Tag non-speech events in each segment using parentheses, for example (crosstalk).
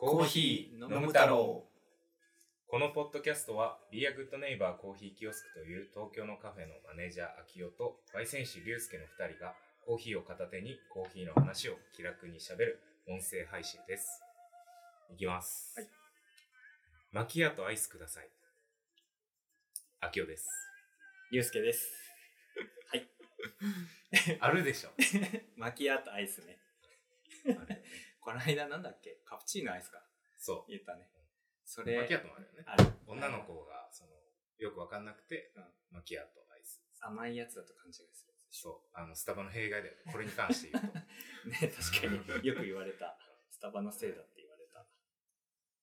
コーヒー飲む太郎。このポッドキャストは Be a Good Neighbor コーヒーキオスクという東京のカフェのマネージャー秋代と焙煎師龍介の2人がコーヒーを片手にコーヒーの話を気楽にしゃべる音声配信です。いきます、はいマキアとアイスください秋代ですゆうすけです。(laughs) はい。(laughs) あるでしょマキアートアイスね。あれ (laughs) この間なんだっけ？カプチーノアイスかそ言ったね。そうマれ、キアートもあるよねある。女の子がそのよくわかんなくて、うんマキアートアイス甘いやつだと勘違いするそうあのスタバの弊害だよねこれに関して言うとょ。ね、確かによく言われた。スタバのせいだって。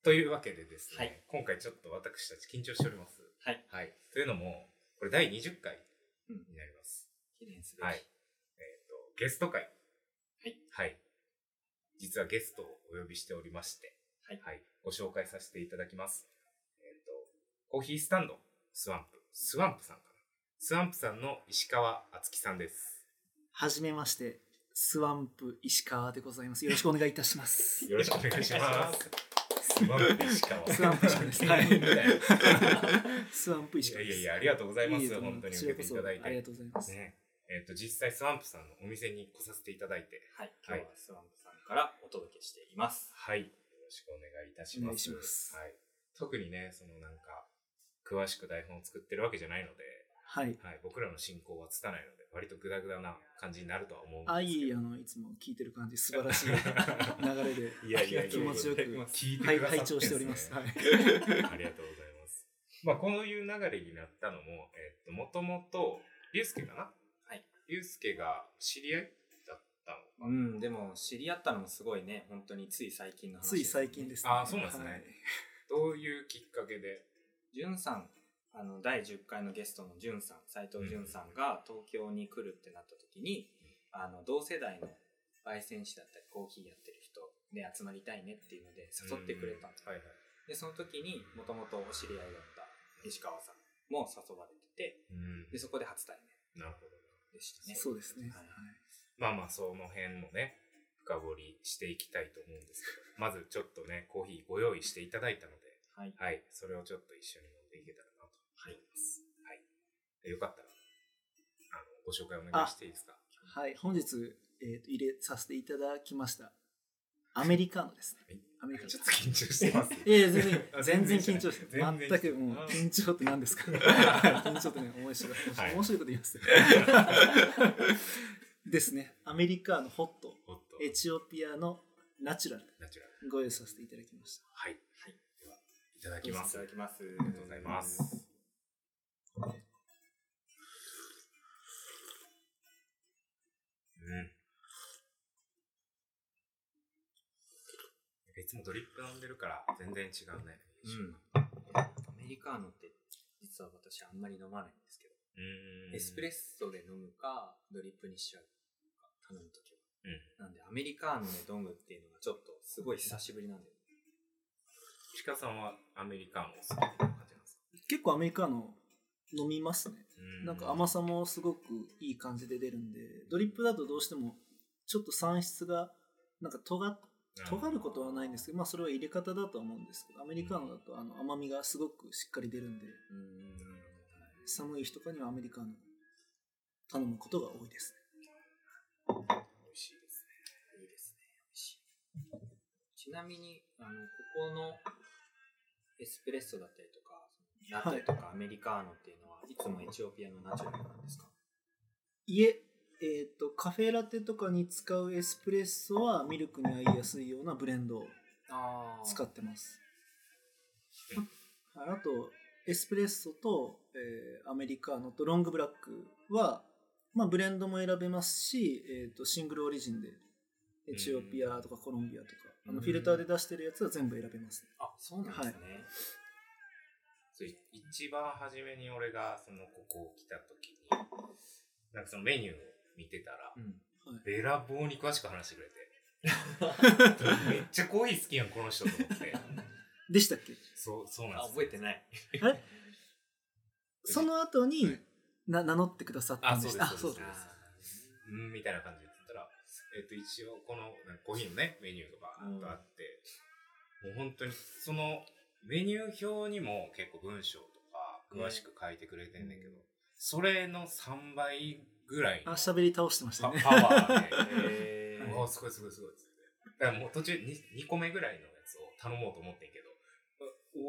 というわけでですね、はい今回ちょっと私たち緊張しております。はい。はい。というのも、これ第20回うんになります。記念すべき。はい。えっ、と、ゲスト回。はい。はい。実はゲストをお呼びしておりまして、はいご紹介させていただきます。えっ、と、コーヒースタンド、 swamp。swamp さんかな。 swamp さんの石川敦樹さんです。はじめまして、 swamp 石川でございます。よろしくお願いいたします。よろしくお願いします。 swamp 石川。 swamp 石川です。はいみたいな。swamp 石川。いやいやいや、ありがとうございます。本当に受けていただいて。ありがとうございます。ね。えっ、と、実際 swamp さんのお店に来させていただいて、はい。今日は swamp さんからお届けしています。はい。よろしくお願いいたします。お願いしますはい。特にね、そのなんか、詳しく台本を作ってるわけじゃないので、はい。はい、僕らの進行はつたないので、割とグダグダな感じになるとは思うんですけど。あ、いい、あの、いつも聞いてる感じ、素晴らしい (laughs) 流れで、いやいやいや気持ちよく、聞いてはい、くだ拝聴しております。はい。(laughs) ありがとうございます。まあ、こういう流れになったのも、えっと、もともと、リュウスケかな？はい。リュウスケが知り合いだったのかな？うん、でも知り合ったのもすごいね、本当につい最近の話、つい最近ですね。あそうなんですねはいどういうきっかけで？じゅんさん、あの、第10回のゲストのじゅんさん、斉藤じゅんさんが東京に来るってなった時に、あの、同世代の焙煎師だったりコーヒーやってる人で集まりたいねっていうので誘ってくれたんですはいはい。で、その時にもともとお知り合いだった石川さんも誘われてて、うんで、そこで初対面なるほど。でしたね。そうですね。ははいいまあまあ、その辺もね、深掘りしていきたいと思うんですけど、まずちょっとね、コーヒーご用意していただいたので、はい。はい、それをちょっと一緒に飲んでいけたらなと思います。はい。でよかったら、あの、ご紹介お願いしていいですか？はい、本日、えーと入れさせていただきました。アメリカーノですね。はいアメリカちょっと緊張してます。(laughs) いやいや全然あ全然緊張して全くもうあ緊張って何ですか？(laughs) 緊張ってね面白い面白はいい面白いこと言います (laughs) ですねアメリカーノホットおっと、エチオピアのナチュラルナチュラル。ご用意させていただきましたはい。はい。では、いただきます。いただきます。ありがとうございます。うん。いつもドリップ飲んでるから全然違うね。うん。アメリカーノって実は私あんまり飲まないんですけど、うん。エスプレッソで飲むか、ドリップにしちゃうか、頼むときは。うん。なんで、アメリカーノで飲むっていうのがちょっとすごい久しぶりなんで。鹿さんはアメリカンを好きな感じなんですか？結構アメリカーノ飲みますねうなんか甘さもすごくいい感じで出るんでドリップだとどうしてもちょっと酸質がなんか尖っ尖ることはないんですけど、まあ、それは入れ方だとは思うんですけどアメリカーノだとあの甘みがすごくしっかり出るんでうん。寒い日とかにはアメリカーノ頼むことが多いです美味しいですね。いいですね。美味しい。ちなみに、あの、ここのエスプレッソだったりとか、ラテとかアメリカーノっていうのは、いつもエチオピアのナチュラルなんですか？いええー、とカフェラテとかに使うエスプレッソはミルクに合いやすいようなブレンドをあ使ってます。はいあとエスプレッソと、えーアメリカーノとロングブラックは、まあ、ブレンドも選べますし、えー、とシングルオリジンでエチオピアとかコロンビアとかあうん。のフィルターで出してるやつは全部選べます、あ、そうなんですね。そう一番初めに俺がそのここ来た時に、なんかそのメニューを見てたら、うん。はい、べらぼうに詳しく話してくれて、(laughs) めっちゃコーヒー好きやんこの人と思って。でしたっけ？そうそうなんあです覚えてない。(laughs) その後にはい。な名乗ってくださったんでした？あそうですだ。うんみたいな感じで言ってたら、えっと一応このコーヒーのねメニューとかうんあって、もう本当にそのメニュー表にも結構文章とか詳しく書いてくれてんねんけど、うんそれの3倍ぐらいのあ喋り倒してましたね。パパワーで。へー。おーすごいすごいすごいっつってだからもう途中 2, 2個目ぐらいのやつを頼もうと思ってんけど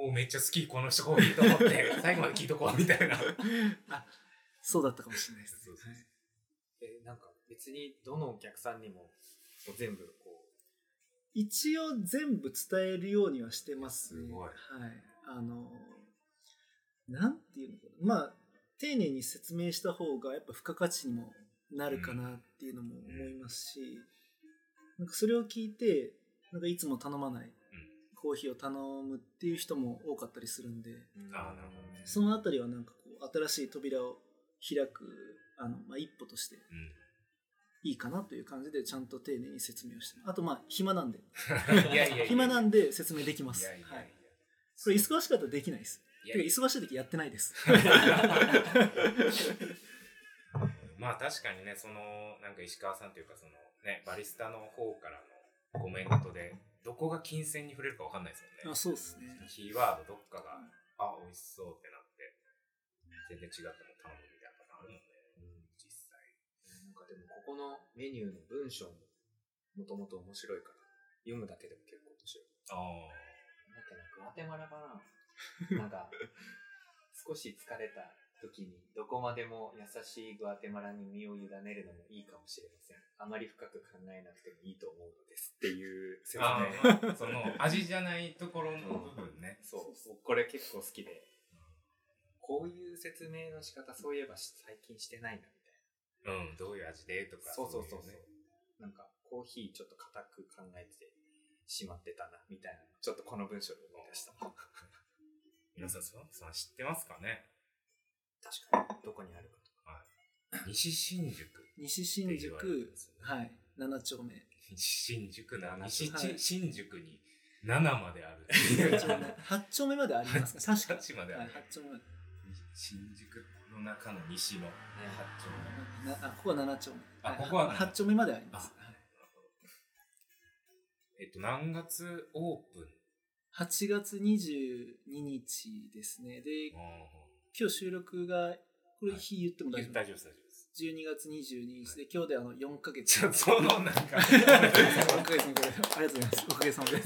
おおめっちゃ好きこの人コーヒーと思って (laughs) 最後まで聞いとこうみたいな。(laughs) そうだったかもしれないですそうそうえなんか別にどのお客さんにも全部こ一応全部伝えるようにはしてます。ねすごい。はい。あのなんていうのかな。まあ丁寧に説明した方がやっぱ付加価値にもなるかなっていうのも思いますし、なんかそれを聞いてなんかいつも頼まないコーヒーを頼むっていう人も多かったりするんでう、あーなるほどね。そのあたりはなんかこう新しい扉を開くあの、まあ、一歩としてうんいいかなという感じでちゃんと丁寧に説明をしてあとまあ暇なんで。(laughs) いやいやいや暇なんで説明できます。いやいやいや。はい、これ忙しかったらできないです。いやてか忙しい時やってないです。(laughs) まあ確かにねそのなんか石川さんというかそのねバリスタの方からのコメントでどこが金銭に触れるかわかんないですもんね。あそうですね。キーワードどっかがあ美味しそうってなって全然違っても頼むみたいなのあるもんね実際なんかでもここのメニューの文章ももともと面白いから読むだけでも結構面白い。あだっけな、グアテマラかななんか、少し疲れた時にどこまでも優しいグアテマラに身を委ねるのもいいかもしれません。あまり深く考えなくてもいいと思うのですっていう説明。あーまあその味じゃないところの部分ねそう、僕これ結構好きで、こういう説明の仕方そういえば最近してないな。うんどういう味でとかそうそうそう。ね。なんかコーヒーちょっと固く考えてしまってたなみたいなのちょっとこの文章で思い出した。確皆さんそさん知ってますかね？かに。どこにあるかとか。西新宿西新って言われて宿ますよね。はい。7丁目。西新宿な七西はい新宿に7まである。っていう8丁目。8丁目までありますか？確か8まであはいる、8丁目。新宿の中の西の8丁目。なあここは7丁目。あはいここは8丁目まであります。あえっと何月オープン？8月22日ですね。で今日収録がこれ日言っても大丈夫、大丈夫です大丈夫です。12月22日で今日であの4ヶ月。(laughs) そのなんか。4ヶ月のこれありがとうございますおかげさまで (laughs)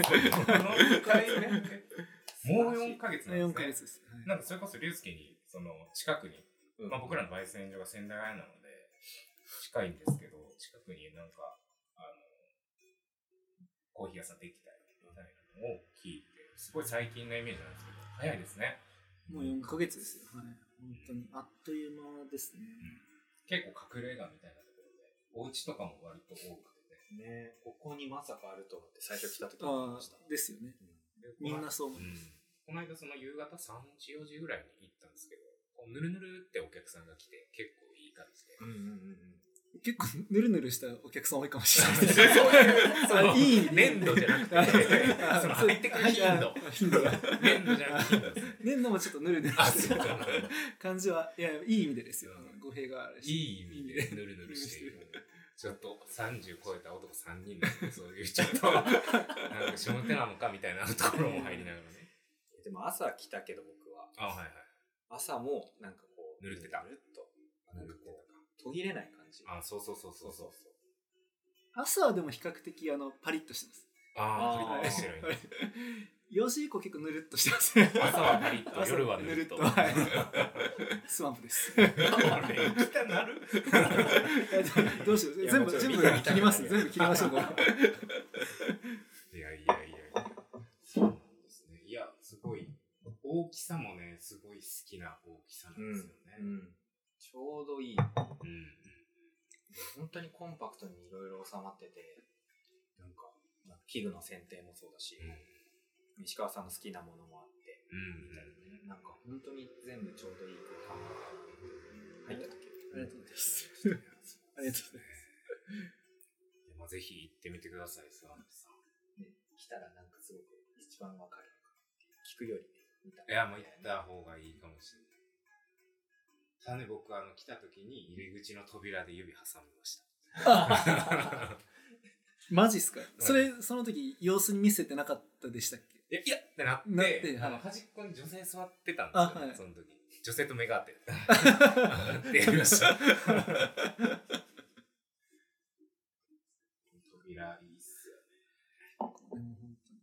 (laughs) もう4ヶ月なん4ヶですね。月です、はい。なんかそれこそ龍介にその近くに、うん。まあ、僕らの焙煎所が仙台屋なので近いんですけど近くになんかあのコーヒー屋さんできたよみたいなのを聞いてすごい最近のイメージなんですけど早いですね。もう4ヶ月ですよ。はい。本当にあっという間ですね、結構隠れ家みたいなところでお家とかも割と多くてね。ねここにまさかあると思って最初来た時思いあました。あですよね。でみんなそう思うんいます、この間その夕方3時4時ぐらいに行ったんですけどぬるぬるってお客さんが来て結構いい感じで。うんうんうん結構ぬるぬるしたお客さん多いかもしれない。で (laughs) すそういういい粘土じゃなくてあその入ってくる頻度。あ頻度が。粘土じゃなくて。頻度ですね年度もちょっとぬるぬるあしてる感じはいやいい意味でですよ。語弊があるし。いい意味でぬるぬるしている。ちょっと30超えた男3人でそういうちょっとなんか下手なのかみたいなところも入りながらね。でも朝来たけど僕は。あはいはい朝もなんかこうぬるってた。ぬるっと。なんかこぬるってう途切れない感じ。あそうそうそうそうそう。朝はでも比較的あのパリッとしてます。ああパリッとしてる。んや4時以降結構ぬるっとしてます。ね朝はパリッと朝夜はぬるっと。はい。スワンプです。あれ行きたなる？どうしよう？全部全部切ります？全部切りましょういやいやいやいや。そうなんですね。いやすごい。大きさもねすごい好きな大きさなんですよねうん。ちょうどいい。うん本当にコンパクトにいろいろ収まってて、なんか、まあ器具の選定もそうだし、石川さんの好きなものもあって、うんみたいなね。なんか本当に全部ちょうどいい空間が入った時。ありがとうございますありがとうございますままあ、ぜひ行ってみてください、スワンプさん。ね、来たらなんかすごく一番わかるのかっていう聞くよりね、いや、もう行った方がいいかもしれない。ただね、僕、あの、来た時に入り口の扉で指挟みました。(laughs) マジっすか？それ、その時、様子に見せてなかったでしたっけ？いや、いやってなって、なってはいあの端っこに女性座ってたんですよ、ねあはいその時。女性と目が合って。(laughs) ってやりました。(laughs) 扉いいっすよね。でも本当に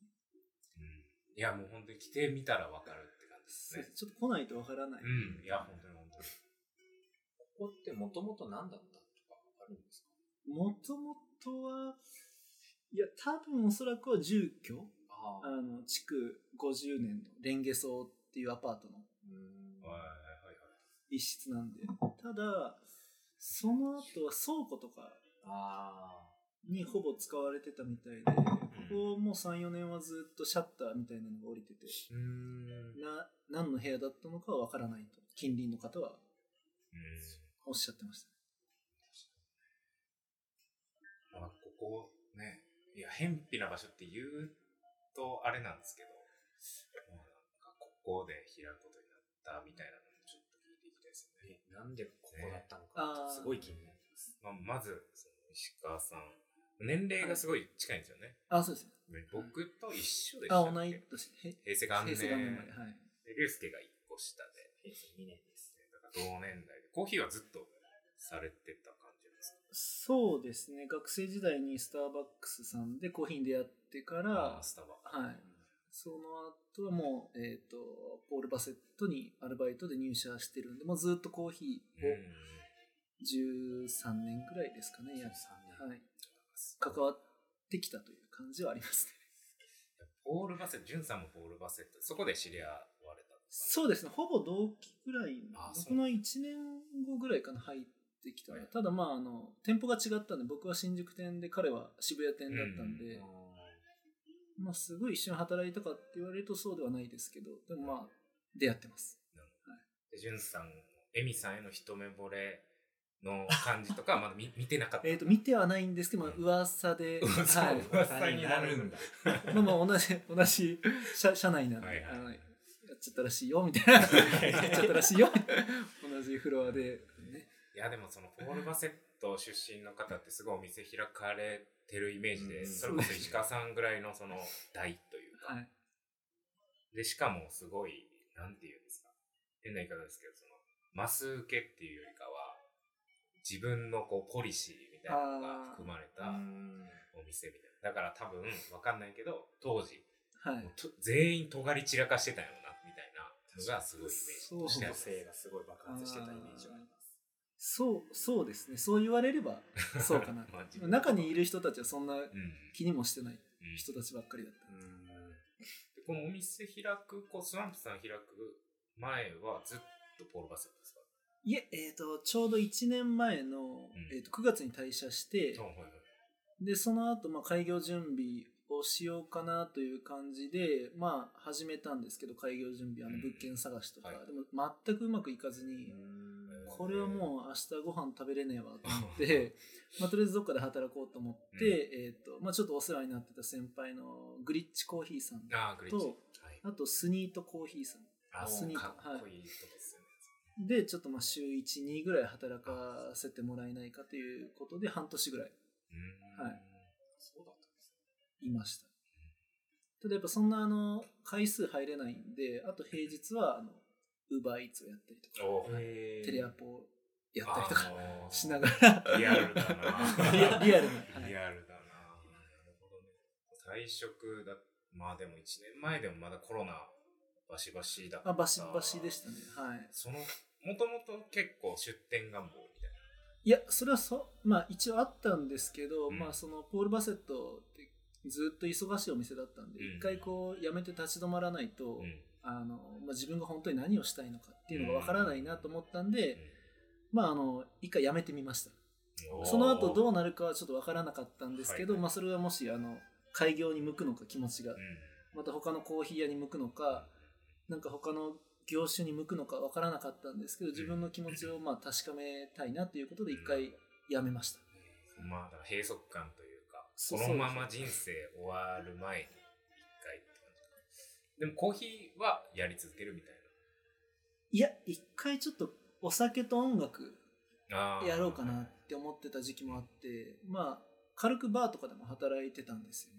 うん。いや、もう本当に来てみたらわかるって感じですね。ちょっと来ないとわからない。うん。いや、本当に本当に。ここってもともと何だったとかあるんですか？もともとは、いや、多分おそらくは住居ああの、築50年のレンゲ荘っていうアパートのうんはいはいはい。一室なんで。ただ、その後は倉庫とかあにほぼ使われてたみたいで、ここもう3、4年はずっとシャッターみたいなのが降りてて。な、何の部屋だったのかはわからないと、近隣の方はおっしゃってました。まあ、ここね、いや、偏僻な場所って言うとあれなんですけど、もうなんかここで開くことになったみたいなのもちょっと聞いていきたいですあ。ね。え、なんでここだったのねか、すごい気になります。まあ、まず、その石川さん、年齢がすごい近いんですよね。あ、そうですね。ね僕と一緒でしたあ、同い年。へ平成元年。平成元年まで。はい。で、竜介が一個下で、平成2年です。だから同年代で、コーヒーはずっとされてた感じですか？そうですね。学生時代にスターバックスさんでコーヒーに出会ってからスタバ。はい。その後はもう、えっ、と、ポール・バセットにアルバイトで入社してるんで、もうずっとコーヒーを13年ぐらいですかね、やっ13年。はい。関わってきたという感じはありますね。ポール・バセット、ジュンさんもポール・バセット、そこで知り合われたんですか？そうですね、ほぼ同期ぐらいあ、そう。僕の1年後ぐらいかな、入ってきたのは。い。ただまあ、あの、店舗が違ったんで、僕は新宿店で、彼は渋谷店だったんで、まあ、すごい一緒に働いたかって言われるとそうではないですけど、でもまあ、出会ってます。で、ジュンさん、エミさんへの一目惚れの感じとかはまだ見見てなかった。えっ、と、見てはないんですけど、まあ、噂で、噂はい。噂になるんだ。まあまあ、同じ、同じ社社内なんで、はいはいやっちゃったらしいよ、みたいな。やっちゃったらしいよ、同じフロアで、ね。いや、でもそのポール・バセット出身の方ってすごいお店開かれてるイメージで、うんそれこそ石川さんぐらいのその代というか、はい。で、しかもすごい、なんていうんですか、変な言い方ですけど、その、マス受けっていうよりかは、自分のこうポリシーみたいなのが含まれたお店みたいな。だから多分、わかんないけど、当時、はいもう。と全員尖り散らかしてたよな、みたいなのがすごいイメージとしてある。個性がすごい爆発してたイメージはあります。そう、そうですね。そう言われれば、そうかな (laughs) 中にいる人たちはそんなうん。気にもしてないうん人たちばっかりだった。でこのお店開く、こうスワンプさん開く前はずっとポール・バセットですかいえ、えっ、と、ちょうど1年前の、ん。えー、と9月に退社して、はいはい。で、その後、まあ、開業準備をしようかなという感じで、まあ、始めたんですけど、開業準備、あのうん。物件探しとか、はい。でも全くうまくいかずに、これはもう明日ご飯食べれねえわと思って、まあ、とりあえずどっかで働こうと思って、えっ、と、まあ、ちょっとお世話になってた先輩のグリッチコーヒーさん、ああ、グリッチ。とはい。あとスニートコーヒーさん。あ、スニーかトっこいいとこでちょっとまあ週1、2ぐらい働かせてもらえないかということで、半年ぐらいうんはい。そうだったんですいました。ただやっぱそんなあの、回数入れないんで、あと平日は、あの、ウーバーイーツをやったりとか。テレアポをやったりとかあのーしながら、リアルだなリアリアルなはいリアルだななるほどね。退職だ、まあでも1年前でもまだコロナバシバシだった。あ、バシバシでしたね。はい。その、もともと結構出店願望みたいな。いや、それはそ、まあ一応あったんですけど、うんまあその、ポール・バセットってずっと忙しいお店だったんで、うん一回こう、辞めて立ち止まらないと、うん。あの、まあ、自分が本当に何をしたいのかっていうのがわからないなと思ったんで、まああの、一回辞めてみました。うんその後どううなるかはちょっとわからなかったんですけど、はいはいまあそれはもし、あの、開業に向くのか気持ちが、ん。また他のコーヒー屋に向くのか、なんか他の業種に向くのかわからなかったんですけど、自分の気持ちをまあ確かめたいなということで一回辞めました。まあ、だから閉塞感というか、そこのまま人生終わる前に一回って感じでもコーヒーはやり続けるみたいいや一回ちょっとお酒と音楽やろうかなって思ってた時期もあってまあ軽くバーとかでも働いてたんですよ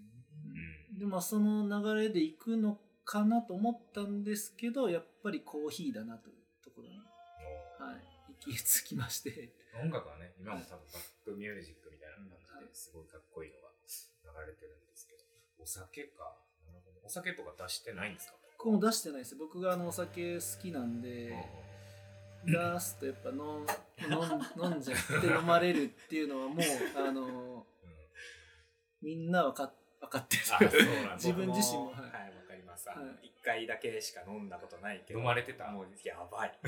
うん。でまあその流れで行くのかなと思ったんですけどやっぱりコーヒーだなというところに、はい、行き着きまして。音楽はね今も多分バックミュージックみたいな感じですごいかっこいいのが流れてるんですけど。お酒か。なるほど。お酒とか出してないんですか？ここも出してないです。僕があのお酒好きなんで出すとやっぱ飲ん飲ん飲んじゃって飲まれるっていうのはもう (laughs) あのうん。みんな分か分かってある (laughs) 自分自身も僕はい。はいわかりますあのはい。一回だけしか飲んだことないけど飲まれてた？もうやばい。(laughs)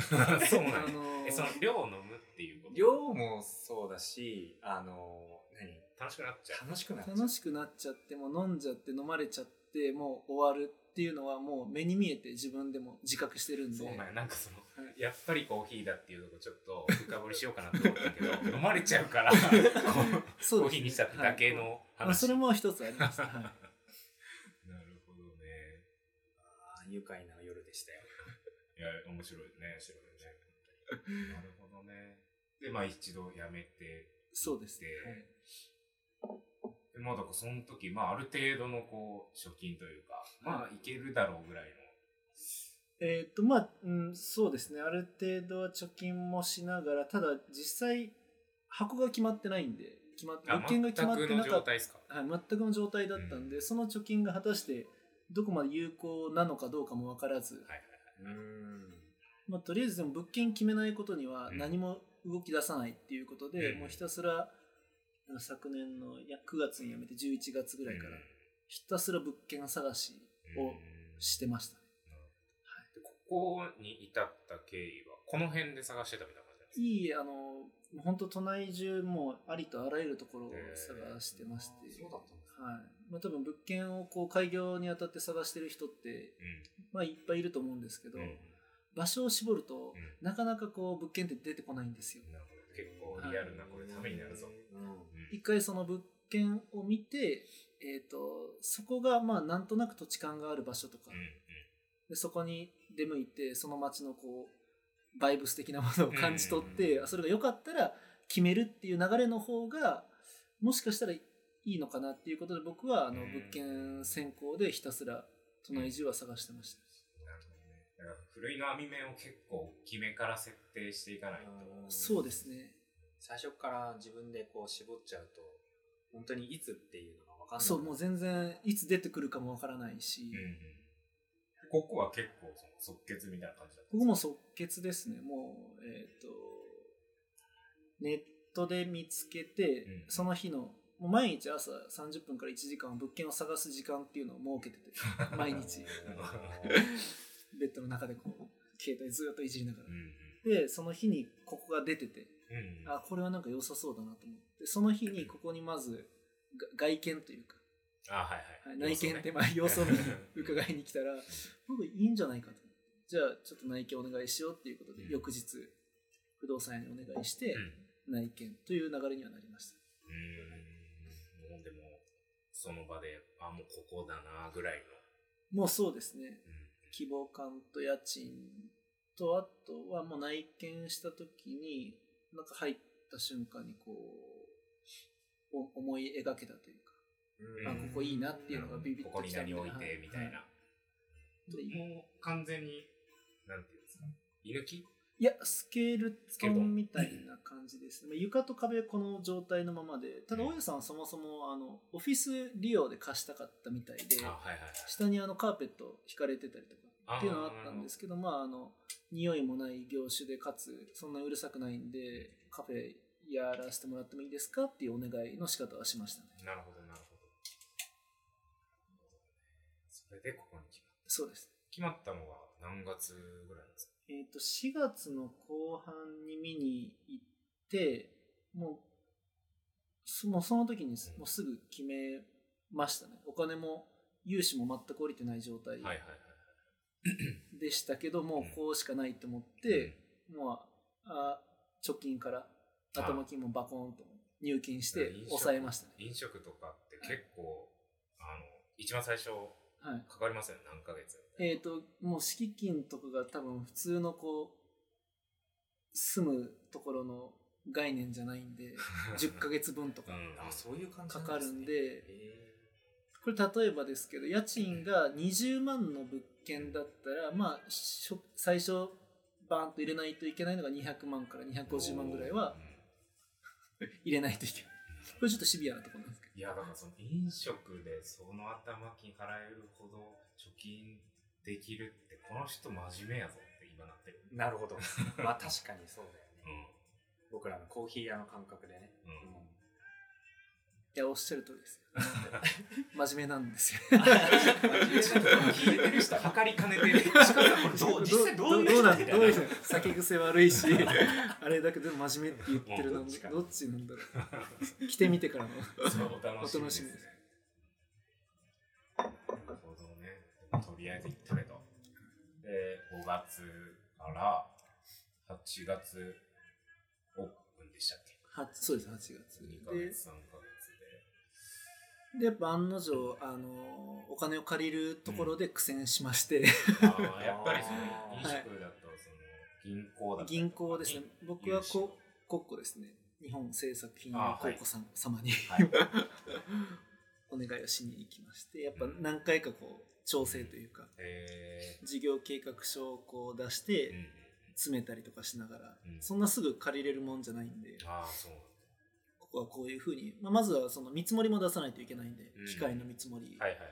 そうなんや。あのえその量を飲むっていうこと？量もそうだしあの何？楽しくなっちゃう？楽しくなっちゃう。楽しくなっちゃってもう飲んじゃって飲まれちゃってもう終わるっていうのはもう目に見えて自分でも自覚してるんで。そうなんや。なんかその、はい。やっぱりコーヒーだっていうとこちょっと深掘りしようかなと思ったけど (laughs) 飲まれちゃうからコーヒーにしたってだけのまあ、話、それも一つあります、はい、愉快な夜でしたよ。いや面白いね。面白いね。なるほどね。でまあ一度やめて。そうです。ね、でまあだからその時まあある程度のこう貯金というかまあいけるだろうぐらいの。えーっとまあ、うん、そうですね。ある程度は貯金もしながらただ実際箱が決まってないんで決まっあ物件が決まって全くのなかった。状態ですか？はい、全くの状態だったんで、その貯金が果たしてどこまで有効なのかどうかも分からず、はいはいうん。まあ、とりあえずでも物件決めないことにはうん。何も動き出さないっていうことで、うん。もうひたすら昨年のいや9月に辞めて11月ぐらいからひたすら物件探しうん。をしてましたね。でここに至った経緯はこの辺で探してたみたいな感じですか？いいあの本当都内中もうありとあらゆるところを探してまして、あーそうだったんですはいまあ、多分物件をこう開業にあたって探してる人って、まあ、いっぱいいると思うんですけど、場所を絞ると、うん。なかなかこう物件って出てこないんですよ。結構リアルなこれためになるぞ、一回その物件を見て、えー、とそこがまあなんとなく土地勘がある場所とか、でそこに出向いてその街のこうバイブス的なものを感じ取って、それが良かったら決めるっていう流れの方がもしかしたらいいのかなっていうことで僕はあのうん。物件選考でひたすら都内中は探してました。なるほどね。だからふるいの網目を結構大きめから設定していかないと。そうですね。最初から自分でこう絞っちゃうと本当にいつっていうのが分かんない。そうもう全然いつ出てくるかもわからないし、うんうん。ここは結構その即決みたいな感じだった僕も即決ですね。もうえっ、とネットで見つけて、うん。その日のもう毎日朝30分から1時間物件を探す時間っていうのを設けてて (laughs) 毎日。ベッドの中でこう携帯ずっといじりながら。でその日にここが出ててうんあこれはなんか良さそうだなと思ってその日にここにまずが外見というか、あはいは、はいい内見ってまあ様子を見に (laughs) (laughs) 伺いに来たら僕いいんじゃないかと。じゃあちょっと内見お願いしようっていうことで、うん。翌日不動産屋にお願いしてうん。内見という流れにはなりました。うんその場であもうここだなぐらいもうそうですね。の、うん。希望感と家賃とあとはもう内見した時になんか入った瞬間にこうお思い描けたというかうん。あここいいなっていうのがビビッとここにきた何置いはいてみたいな、でもう完全になんていうんですか。居抜きいやスケールケルトントンみたいな感じです。ねまあ床と壁はこの状態のままで。ただうん。大家さんはそもそもあのオフィス利用で貸したかったみたいであはいはいはい。下にあのカーペット引かれてたりとかっていうのはあったんですけどまああの匂いもない業種でかつそんなうるさくないんでカフェやらせてもらってもいいですかっていうお願いの仕方はしましたね。なるほどなるほど。それでここに決まった。そうです。決まったのは何月ぐらいなんですか？えっ、と4月の後半に見に行ってもうそもうその時にもうすぐ決めましたね。お金も融資も全く降りてない状態 (clears throat) でしたけどもうこうしかないと思って、もうあ貯金から頭金もバコーンと入金して抑えましたね。飲食とかって結構、あの、一番最初、はい。かかりますよね、何ヶ月。えっ、と、もう敷金とかが多分普通のこう、住むところの概念じゃないんで、(laughs) 10ヶ月分とかうん。あそういう感じかなんですねかるんで、へこれ例えばですけど、家賃が20万の物件だったら、まあ、しょ最初、バーンと入れないといけないのが200万から250万ぐらいはうん (laughs) 入れないといけない。これちょっとシビアなところなんですけど。いや、だからその飲食でその頭金払えるほど貯金できるって、この人真面目やぞって今なってる。ーなるほどまあ確かにそうだようねん。僕らのコーヒー屋の感覚でね、うんうんいや、おっしゃる通りです。(laughs) 真面目なんですよ。(laughs) 聞いてる人測りかねてる。どう実際どういうどうなん人どう酒癖悪いし、(laughs) あれだけど真面目って言ってるのどっちなんだろう。来てみてからの。お楽しみです。なるほどね。とりあえず行ったけど。で、5月から8月オープンでしたっけ？はそうです、8月。?2 ヶで月、3ヶ月で。で、やっぱ案の定、あの、お金を借りるところで苦戦しまして、ああ、やっぱりその飲食だと、その銀行だ銀行ですね。僕はこ国庫ですね。日本政策金融公庫さん様にはい。(laughs) お願いをしに行きまして、やっぱ何回かこう、調整というか、え事業計画書をこう出しー、てうん。うん。詰めたりとかしながら、うん。そんなすぐ借りれるもんじゃないんで、ああ、そうはこういうふうに、まあ、まずはその見積もりも出さないといけないんで、うん機械の見積もり、だ。はいはいはい。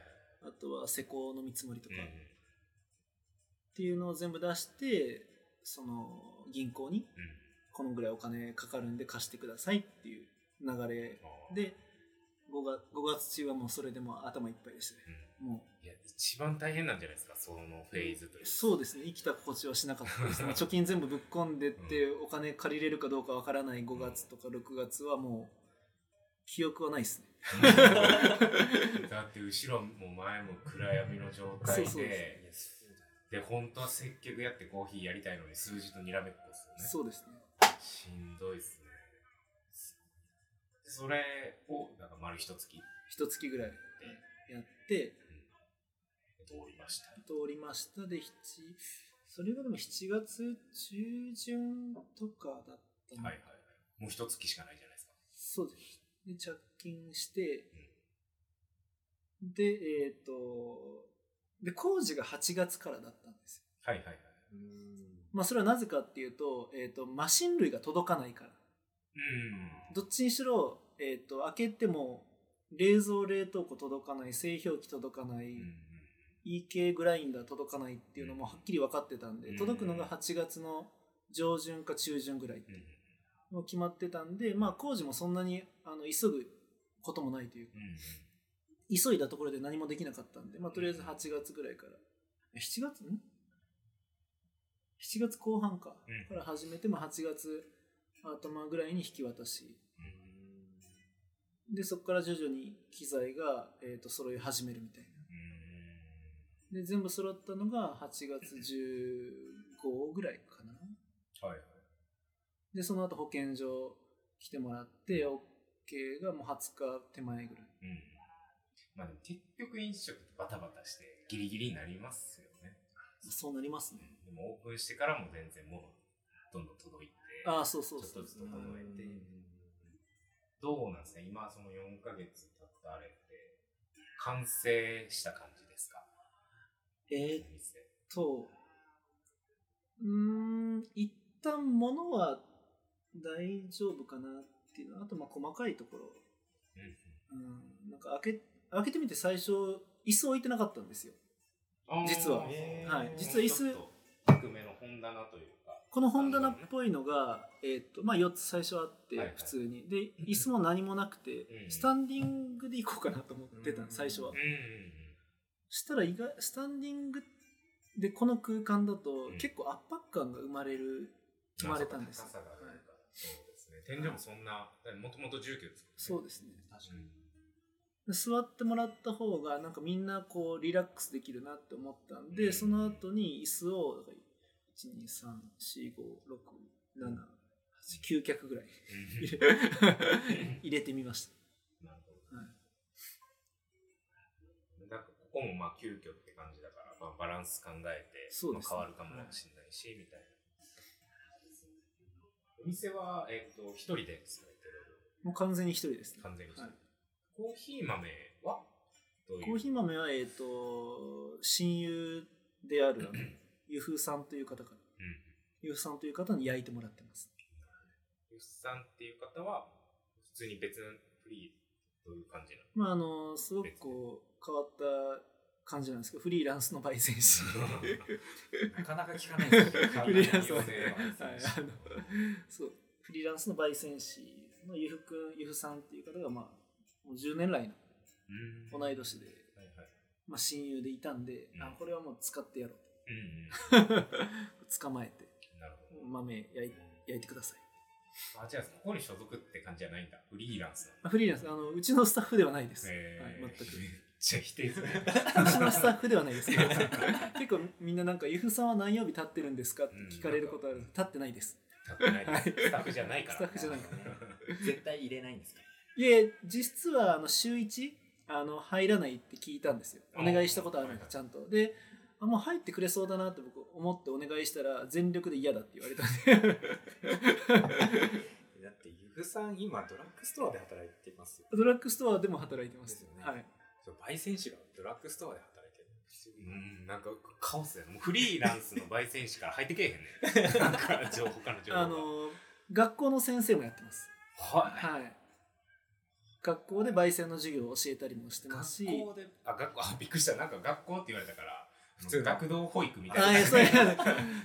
あとは施工の見積もりとか、うんうんっていうのを全部出して、その銀行にうんこのぐらいお金かかるんで貸してくださいっていう流れで、5月 ,5 月中はもうそれでもう頭いっぱいでしたね。もいや、一番大変なんじゃないですか、そのフェーズという。そうですね、生きた心地はしなかったです (laughs) ね。貯金全部ぶっ込んでって、お金借りれるかどうかわからない5月とか6月はもう、記憶はないですね。(laughs) だって後ろも前も暗闇の状態そうそうで、で、本当は接客やってコーヒーやりたいのに数字とにらめっこですよね。そうですね。しんどいっすね。それを、なんか丸一月一月ぐらいやって、通りました。通りましたで、七それがでも7月中旬とかだったのはいはいはい。もう一月しかないじゃないですか。そうです。で、着金して、で、えっ、と、で、工事が8月からだったんですよ。はいはいはい。うーんまあ、それはなぜかっていうと、えっ、と、マシン類が届かないから。うん。どっちにしろ、えっ、と、開けても、冷蔵冷凍庫届かない、製氷機届かない、うん EK グラインダー届かないっていうのもはっきり分かってたんで、うん届くのが8月の上旬か中旬ぐらいうん。うんもう決まってたんで、まあ工事もそんなにあの急ぐこともないというか、うん。急いだところで何もできなかったんで、まあとりあえず8月ぐらいから、7月？ん ?7 月後半か、うんから始めて、まあ8月頭ぐらいに引き渡し、で、そこから徐々に機材が、えー、と揃い始めるみたいな。で、全部揃ったのが8月15ぐらいかな。はいはい。で、その後保健所来てもらって、OK がもう20日手前ぐらい。うん。まあでも結局飲食ってバタバタしてギリギリになりますよね。そうなりますね。でもオープンしてからも全然もうどんどん届いて、ああ、そうそうそうちょっと。ずつ整えて、どうなんですか？今その4ヶ月経ったあれって、完成した感じえーっと、うーん、一旦物は大丈夫かなっていうのは、あとまあ細かいところ。うんうん、なんか開け、開けてみて最初、椅子置いてなかったんですよ。うん。実ははい実は椅子。この本棚っぽいのが、えーっと、まあ4つ最初あってはいはい、普通に。で、椅子も何もなくてう、んスタンディングで行こうかなと思ってたうん最初はうん。うんしたら意外、スタンディングでこの空間だとうん結構圧迫感が生まれる、うん。生まれたんですよ高さがあるからそうですね。天井もそんな、もともと住居ですそうですね。確かに。で座ってもらった方がなんかみんなこうリラックスできるなって思ったんで、うんその後に椅子をだから123456789脚ぐらいうん (laughs) (laughs) 入れてみました、なるほど。はいこもまあ急遽って感じだから、まあ、バランス考えて、そうですねまあ変わるかもしれないし、みたいな。お店は、えっ、と、一人でされてる？もう完全に一人ですね。完全に一人、はいコーヒー豆は？コーヒー豆は、えっ、と、親友である、あの、(clears throat) ゆふさんという方から、うん。ゆふさんという方に焼いてもらってます。ユッさんっていう方は、普通に別のフリーという感じなの？まあ、あの、すごくこう、変わった感じなんですけど、フリーランスの焙煎師。なかなか聞かないですよフリーランスの、はい、はいあの、そう、フリーランスの焙煎師のゆふくん、ゆふさんっていう方が、まあ、もう10年来のうん。同い年で、はいはい。まあ、親友でいたんで、うん。あこれはもう使ってやろううんと (laughs) 捕まえて。豆焼い焼いてください。あ、じゃあ、ここに所属って感じじゃないんだ。フリーランス。フリーランス。あのうちのスタッフではないです、えー。はい、全くちゃ否定する。うちのスタッフではないです結構みんななんか「ゆふさんは何曜日立ってるんですか?」って聞かれることある、立ってないです。立ってないです。スタッフじゃないから。スタッフじゃないから。絶対入れないんですか？いえ実はあの週1あの入らないって聞いたんですよ。お願いしたことあるんであちゃんと。であもう入ってくれそうだなって僕思ってお願いしたら全力で嫌だって言われたんで。(laughs) だってゆふさん今ドラッグストアで働いてますよ。ドラッグストアでも働いてますですよね。はいそう焙煎士がドラッグストアで働いてるうん、なんかカオスだよね。もうフリーランスの焙煎士から入ってけえへんね。(laughs) なんか情報、他の情報が。あの学校の先生もやってますはい。はい学校で焙煎の授業を教えたりもしてますし学校で、あ、学校、あ、びっくりした。なんか学校って言われたから、普通の学童保育みたあいな。いや (laughs) そういう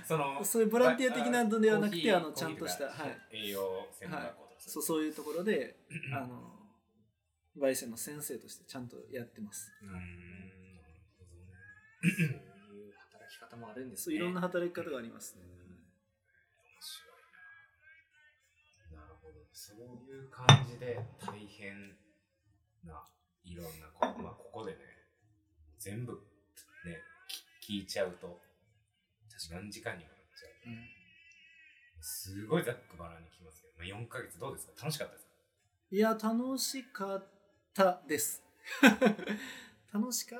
そのそういうボランティア的なのではなくてあのちゃんとしたはい栄養専門学校とかそうそういうところで (laughs) あの焙煎の先生としてちゃんとやってますうーん。なるほどね。そういう働き方もあるんですねいろんな働き方がありますね面白いな。なるほど。そういう感じで大変ないろんなこ、まあ、ここでね、全部ね、き聞いちゃうと、何時間にもなっちゃう。うんすごいざっくばらんに聞きますけど、まあ、4ヶ月どうですか？楽しかったですか？いや楽しかったです。(laughs) 楽しか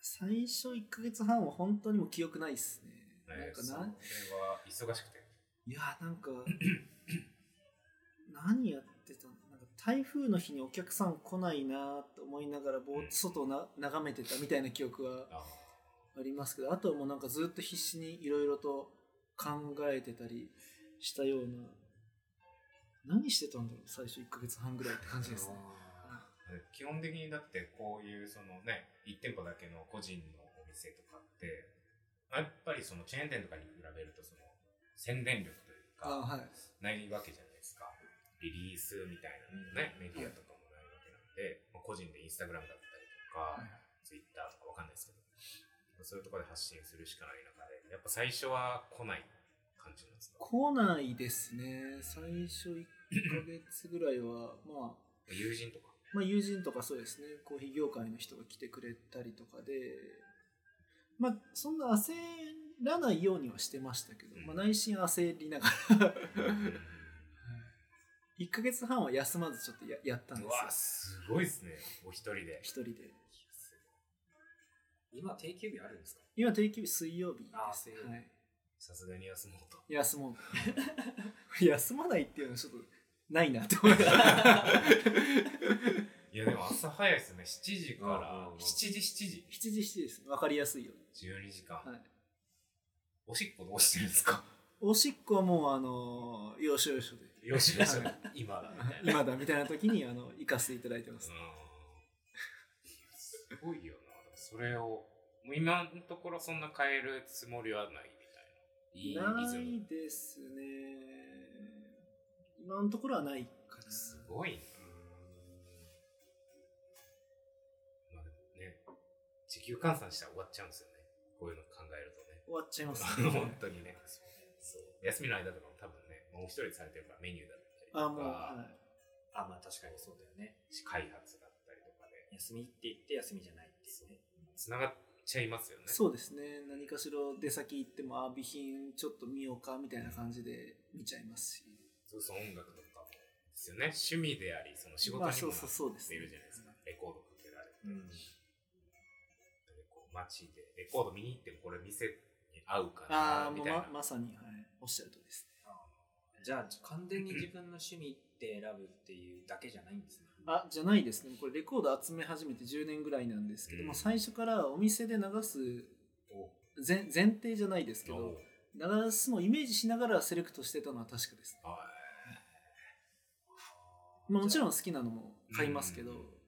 最初1ヶ月半は本当にもう記憶ないっすね。なんかな？えーそれは忙しくて。いやなんか (clears throat) 何やってたの？なんか台風の日にお客さん来ないなと思いながらぼーっと外をな眺めてたみたいな記憶はあありますけどあとはもうなんかずっと必死にいろいろと考えてたりしたような。何してたんだろう最初1ヶ月半ぐらいって感じですね基本的にだってこういうそのね1店舗だけの個人のお店とかってやっぱりそのチェーン店とかに比べるとその宣伝力というかないわけじゃないですか。リリースみたいなのもね、メディアとかもないわけなんで、まあ個人でインスタグラムだったりとか、はい。ツイッターとかわかんないですけどそういうところで発信するしかない中でやっぱ最初は来ない感じなんですか？来ないですね。最初1ヶ月ぐらいはまあ友人とか？まあ、友人とかそうですねコーヒー業界の人が来てくれたりとかでまあそんな焦らないようにはしてましたけど、うん。まあ、内心焦りながら。1ヶ月半は休まずちょっとややったんですよ。うわすごいですね。お一人で。一人で。今定休日あるんですか？今定休日水曜日です。あ水曜日。はい、さすがに休もうと。休もう。(laughs) 休まないっていうのはちょっとないなって思いながらいやでも朝早いですね。7時かうんうんらうん。7時7時。7時7時です。分かりやすいよ。うに、12時間、はい、おしっこどうしてるんですか？おしっこはもうあの要所要所で。よしよしはい。今だみたいな。今だみたいな時にあの行かせていただいてます。うん。すごいよな。それをもう今のところそんな変えるつもりはないみたいな。いいないですね。今のところはないかな。すごいな時給換算したら終わっちゃうんですよね。こういうの考えるとね。終わっちゃいます、(laughs) 本当にね。そう。休みの間とかも多分ねもう一人でされてるからメニューだったりとか。あ、もう、はあまあ確かにそうだよね。開発だったりとかで。休みって言って休みじゃないっていうね。つながっちゃいますよね。い。そうですね。何かしら出先行っても、あ、備品ちょっと見ようかみたいな感じで見ちゃいますし。そうそう音楽とかも。ですよね。趣味でありその仕事にもなまあそうそうそうですねっているじゃないですか、レコードかけられて、うん街でレコード見に行ってもこれ店に合うかなみたいな。ままさに、はい、おっしゃるとりですね。じゃあ完全に自分の趣味って選ぶっていうだけじゃないんですね。あ、じゃないですね。これレコード集め始めて10年ぐらいなんですけども、うん最初からお店で流すお前前提じゃないですけおど、流すのをイメージしながらセレクトしてたのは確かです。はまあ、もちろん好きなのも買いますけど、うん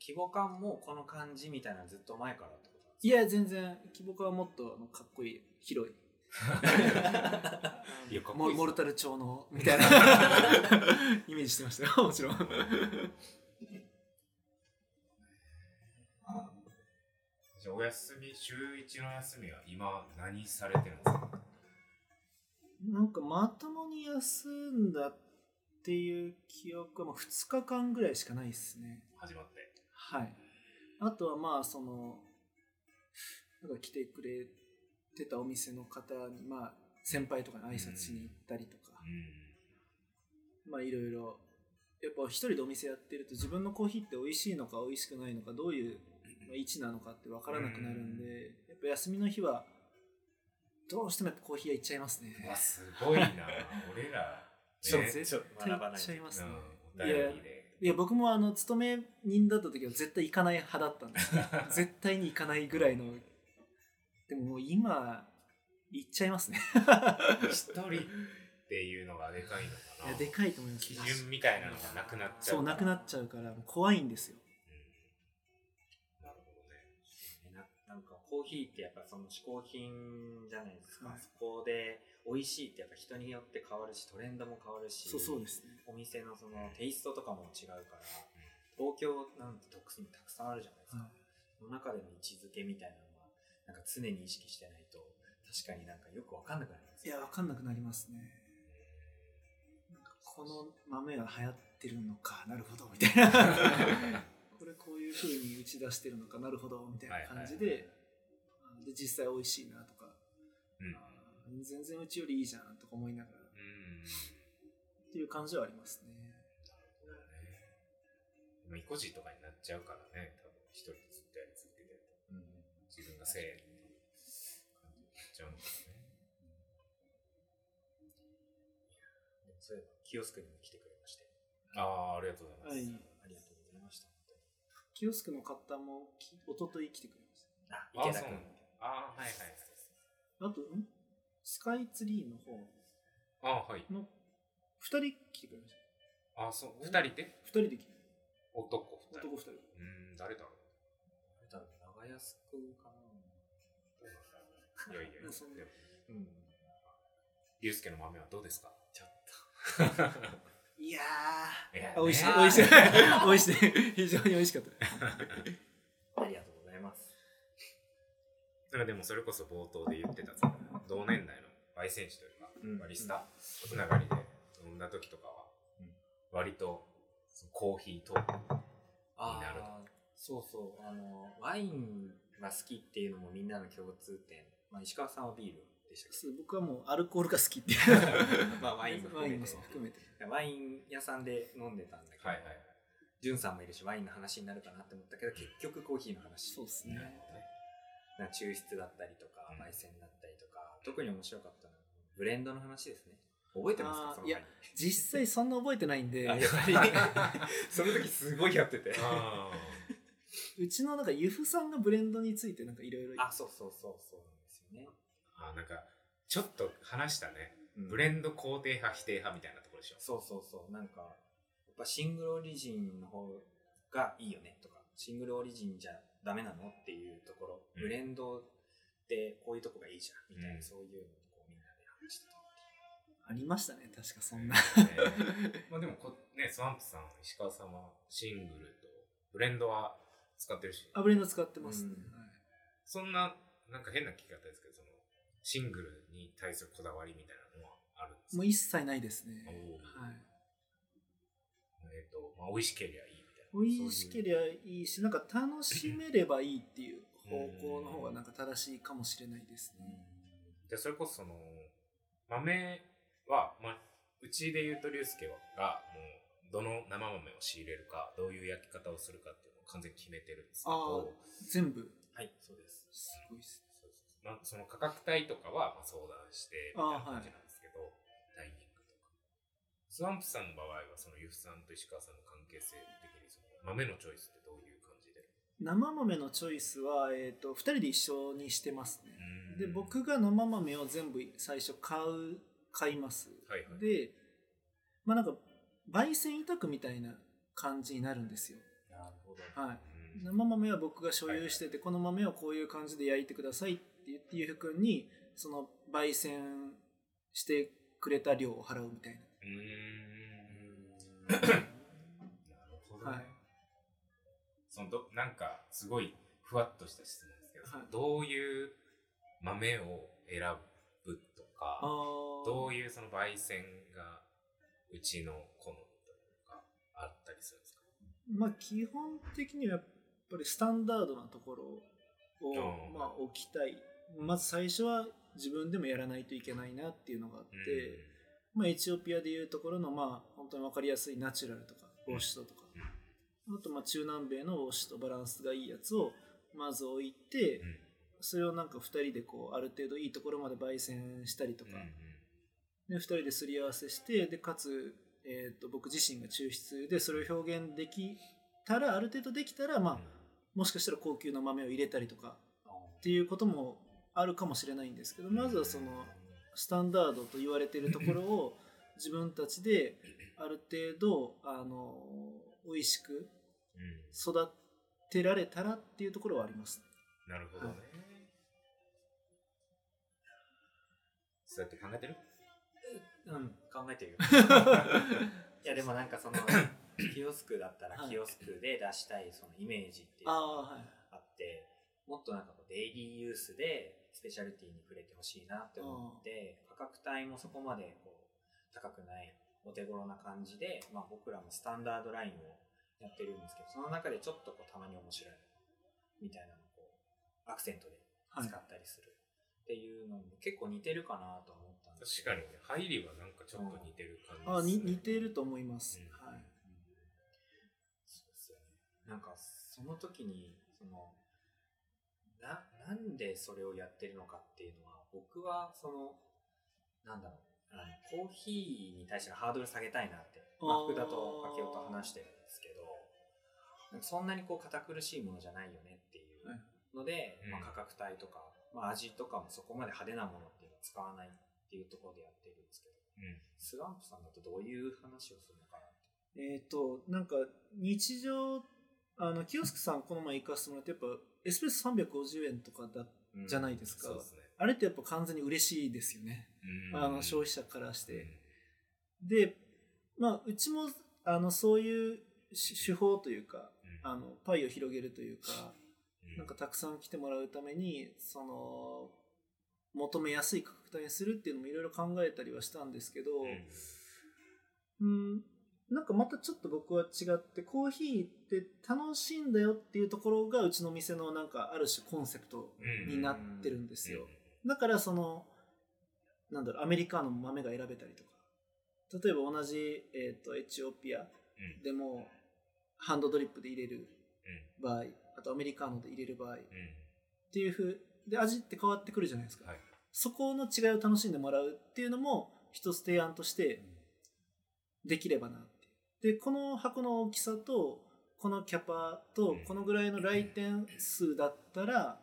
規模感もこの感じみたいなのずっと前からっいや、全然、規模感はもっとあのかっこいい、広い。(laughs) いやかっこいいっすモモルタル調の (laughs) みたいな。イメージしてましたよもちろん。(laughs) じゃあお休み、週一の休みは今何されてるんですか？なんかまともに休んだっていう記憶はもう2日間ぐらいしかないですね。始まって。はい。あとはまあそのなんか来てくれてたお店の方にまあ先輩とかに挨拶しに行ったりとか、うん。まあいろいろやっぱ一人でお店やってると自分のコーヒーって美味しいのか美味しくないのかどういうまあ位置なのかって分からなくなるんで、やっぱ休みの日はどうしてもやっぱコーヒー屋行っちゃいますね。うわ、すごいな。(laughs) 俺ら、そうね絶対行っちゃいますね。うん、お便りで。いや僕もあの勤め人だった時は絶対行かない派だったんです (laughs) 絶対に行かないぐらいのでももう今行っちゃいますね。一人っていうのがでかいのかな。いやでかいと思います。基準みたいなのがなくなっちゃう。そうなくなっちゃうから怖いんですよ。うん。なるほどね。えななんかコーヒーってやっぱその嗜好品じゃないですか、はい。そこで美味しいってやっぱ人によって変わるしトレンドも変わるしそうそうですね。お店のそのテイストとかも違うから東京なんて特にたくさんあるじゃないですか、はい。その中での位置づけみたいななんか常に意識してないと確かになんかよくわかんなくなります。いや分かんなくなりますね。なんかこの豆が流行ってるのかなるほどみたいな。(laughs) これこういう風に打ち出してるのかなるほどみたいな感じで,、で実際美味しいなとか。うん。全然うちよりいいじゃんとか思いながら。っうん。ていう感じはありますね。まあ、意固地とかになっちゃうからね、多分一人でせえっていう感じになっちゃうのかね。でもそういえばキオスクにも来てくれましてああ、ありがとうございます。はいありがとうございました本キオスクの方もき一昨日来てくれまし当にあ池田君ああ、はいはいはい。た。あと、ん？スカイツリーの方ああ、はい。の二人来てくれました。ああ、そう。二人で？二人で来て男二人。男二人。うーん、誰だろう。多分長安君かな？いやいやいや、そうでもう。ん。ゆうすけの豆はどうですか？ちょっと。(laughs) いやー、美味しい、ね (laughs) 美味しい、美味しい、非常に美味しかった。(laughs) ありがとうございます。なんかでもそれこそ冒頭で言ってた同年代の焙煎士というか、うん。バリスタつながりで飲んだ時とかは、うん。割とコーヒーとになるとそうそう。あのワインが好きっていうのもみんなの共通点、まあ、石川さんはビールでしたけ？そう僕はもうアルコールが好きっていう。ど (laughs) まあワインもワインも含めて。含めて。ワイン屋さんで飲んでたんだけど、はいはい。ジュンさんもいるしワインの話になるかなって思ったけど結局コーヒーの話。そうですね。なんか抽出だったりとかうん。焙煎だったりとか、特に面白かったのはブレンドの話ですね。覚えてますか？あーその前に。実際そんな覚えてないんで、あやっぱり。(laughs) その時すごいやってて。あうちのなんかユフさんがブレンドについてなんかいろいろあそうそうそうそうよね、ーあーなんかちょっと話したね。うん。ブレンド肯定派否定派みたいなところでしょ。そうそうそう。なんかやっぱシングルオリジンの方がいいよねとか。シングルオリジンじゃダメなのっていうところ、うん。ブレンドってこういうとこがいいじゃんみたいな、うん。そういうのをこうみんなで話してたありましたね、確かそんな。ね (laughs) まあでもこねスワンプさん石川さんはシングルとブレンドは使ってるし。あ、ブレンド使ってますね。うん。はい。そんななんか変な聞き方ですけどそのシングルに対するこだわりみたいなのはあるんですか？もう一切ないですね。はい。えっ、と、まあ、美味しければいいみたいな。美味しけりゃいいし、なんか楽しめればいいっていう方向の方がなんか正しいかもしれないですね。じゃあそれこそその豆は、まあ、うちで言うと龍介がもうどの生豆を仕入れるかどういう焼き方をするかっていうのを完全に決めてるんですけど全部。はい、そうです。すごいっすそうそうそうまあ、その価格帯とかはまあ相談してみたいな感じなんですけど、タイミングとか。スワンプさんの場合は、そのユフさんと石川さんの関係性的にその豆のチョイスってどういう感じで？生豆のチョイスは、えー、と2人で一緒にしてますね、うん。で僕が生豆を全部最初買う買います、はいはい。でまあなんか焙煎委託みたいな感じになるんですよ。なるほど。はい。うん生豆は僕が所有してて、この豆をこういう感じで焼いてくださいって言ってゆうふくんにその焙煎してくれた量を払うみたいな。うーん。なるほどね。はい。そのどなんかすごいふわっとした質問ですけど、はい。どういう豆を選ぶとか、どういいうその焙煎がうちの好みとかあったりするんですか？まあ基本的にはやっぱりスタンダードなところを、うん。まあ、置きたい。まず最初は自分でもやらないといけないなっていうのがあって、まあ、エチオピアでいうところのまあ本当に分かりやすいナチュラルとかウォッシュドとか、あとまあ中南米のウォッシュとバランスがいいやつをまず置いて、うん。それをなんか2人でこうある程度いいところまで焙煎したりとか、で2人ですり合わせしてでかつ、えー、と僕自身が抽出でそれを表現できたらある程度できたら、まあ、もしかしたら高級な豆を入れたりとかっていうこともあるかもしれないんですけどまずはそのスタンダードと言われているところを (laughs) 自分たちである程度あの美味しくうん育てられたらっていうところはあります。なるほどね。そうやって考えてる？うん、考えてるよ。(laughs) いや、でもなんかその、(laughs) キオスクだったらはい。キオスクで出したいそのイメージっていうあのがあって、もっとなんかこうデイリーユースでスペシャリティに触れてほしいなって思って、価格帯もそこまでこう高くないお手頃な感じで、まあ、僕らもスタンダードラインをやってるんですけど、その中でちょっとこうたまに面白いみたいなのをこうアクセントで使ったりする。っていうのも結構似てるかなと思ったんです確かにね、入りはなんかちょっと似てる感じあにですね似ていると思います。うん。はい。なんか、その時に、その、な、なんでそれをやってるのかっていうのは、僕は、その、なんだろう、コーヒーに対してのハードル下げたいなって、まあ、福田と明夫と話してるんですけど、そんなにこう堅苦しいものじゃないよねっていうはい。ので、うん。まあ、価格帯とか、まあ、味とかもそこまで派手なものっていうのを使わないっていうところでやってるんですけど、うん。スワンプさんだとどういう話をするのかなって。えっ、と、なんか、日常、あの、キオスクさんこの前行かせてもらって、やっぱ、エスプレッソ350円とかだ、じゃないですか。すね。あれってやっぱ完全に嬉しいですよね。うんあの、消費者からしうんて。で、まあ、うちも、あの、そういう手手法というか、あの、パイを広げるというか、うんなんかたくさん来てもらうために、その、求めやすい価格帯にするっていうのもいろいろ考えたりはしたんですけど、うんうん、なんかまたちょっと僕は違ってコーヒーって楽しいんだよっていうところがうちの店のなんかある種コンセプトになってるんですよ。だからそのなんだろうアメリカの豆が選べたりとか。例えば同じ、えー、とエチオピアうん。でもハンドドリップで入れるうん。場合あとアメリカーノで入れる場合。っうん。ていうふうで味って変わってくるじゃないですか、はい。そこの違いを楽しんでもらうっていうのも一つ提案としてできればなでこの箱の大きさとこのキャパとうん。このぐらいの来店数だったら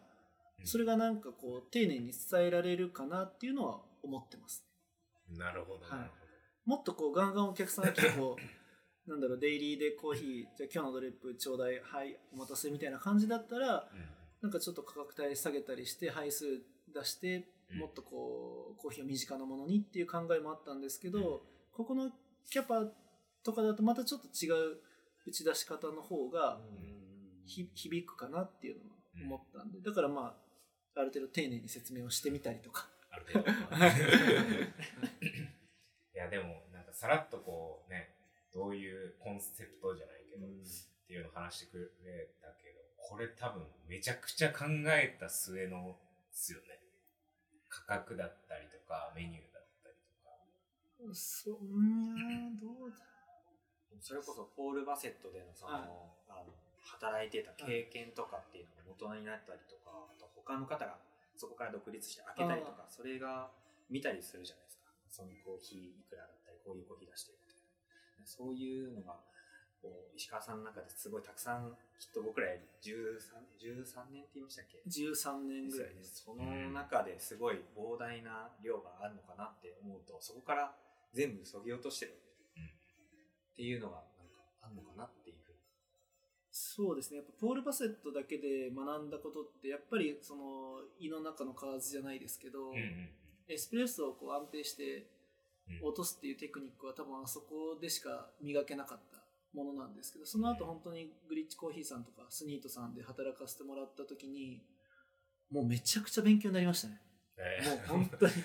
うん。それがなんかこう丁寧に伝えられるかなっていうのは思ってます。なるほど、はい。もっとこうガンガンお客さんが来てこう (laughs) なんだろうデイリーでコーヒーじゃあ今日のドリップちょうだいはいお待たせみたいな感じだったらなんかちょっと価格帯下げたりして配数出してうん。もっとこうコーヒーを身近なものにっていう考えもあったんですけど、うん。ここのキャパとかだとまたちょっと違う打ち出し方の方がひ響くかなっていうのは思ったんでだからまあある程度丁寧に説明をしてみたりとか。ある程度。(laughs) いや、でも、なんかさらっとこうね、どういうコンセプトじゃないけど、っていうのを話してくれたけど、これ多分めちゃくちゃ考えた末のですよね。価格だったりとか、メニューだったりとか。そううーんどうだそれこそポール・バセットでのその、はいあの働いてた経験とかっていうのが大人になったりとか、あと他の方がそこから独立して開けたりとか、それが見たりするじゃないですか。そのコーヒーいくらだったり、こういうコーヒー出してるみたいな。そういうのが、こう石川さんの中ですごいたくさん、きっと僕らより13、13年って言いましたっけ？13年ぐらいです。その中ですごい膨大な量があるのかなって思うと、そこから全部そぎ落としてるっていうのがなんかあるのかなっていうふうに。そうですね。やっぱポール・バセットだけで学んだことって、やっぱりその胃の中の蛙じゃないですけど、うんうんエスプレッソをこう安定してうん落とすっていうテクニックは多分あそこでしか磨けなかったものなんですけど、その後本当にグリッチコーヒーさんとかスニートさんで働かせてもらった時に、もうめちゃくちゃ勉強になりましたね。えもうー本当に (laughs) ち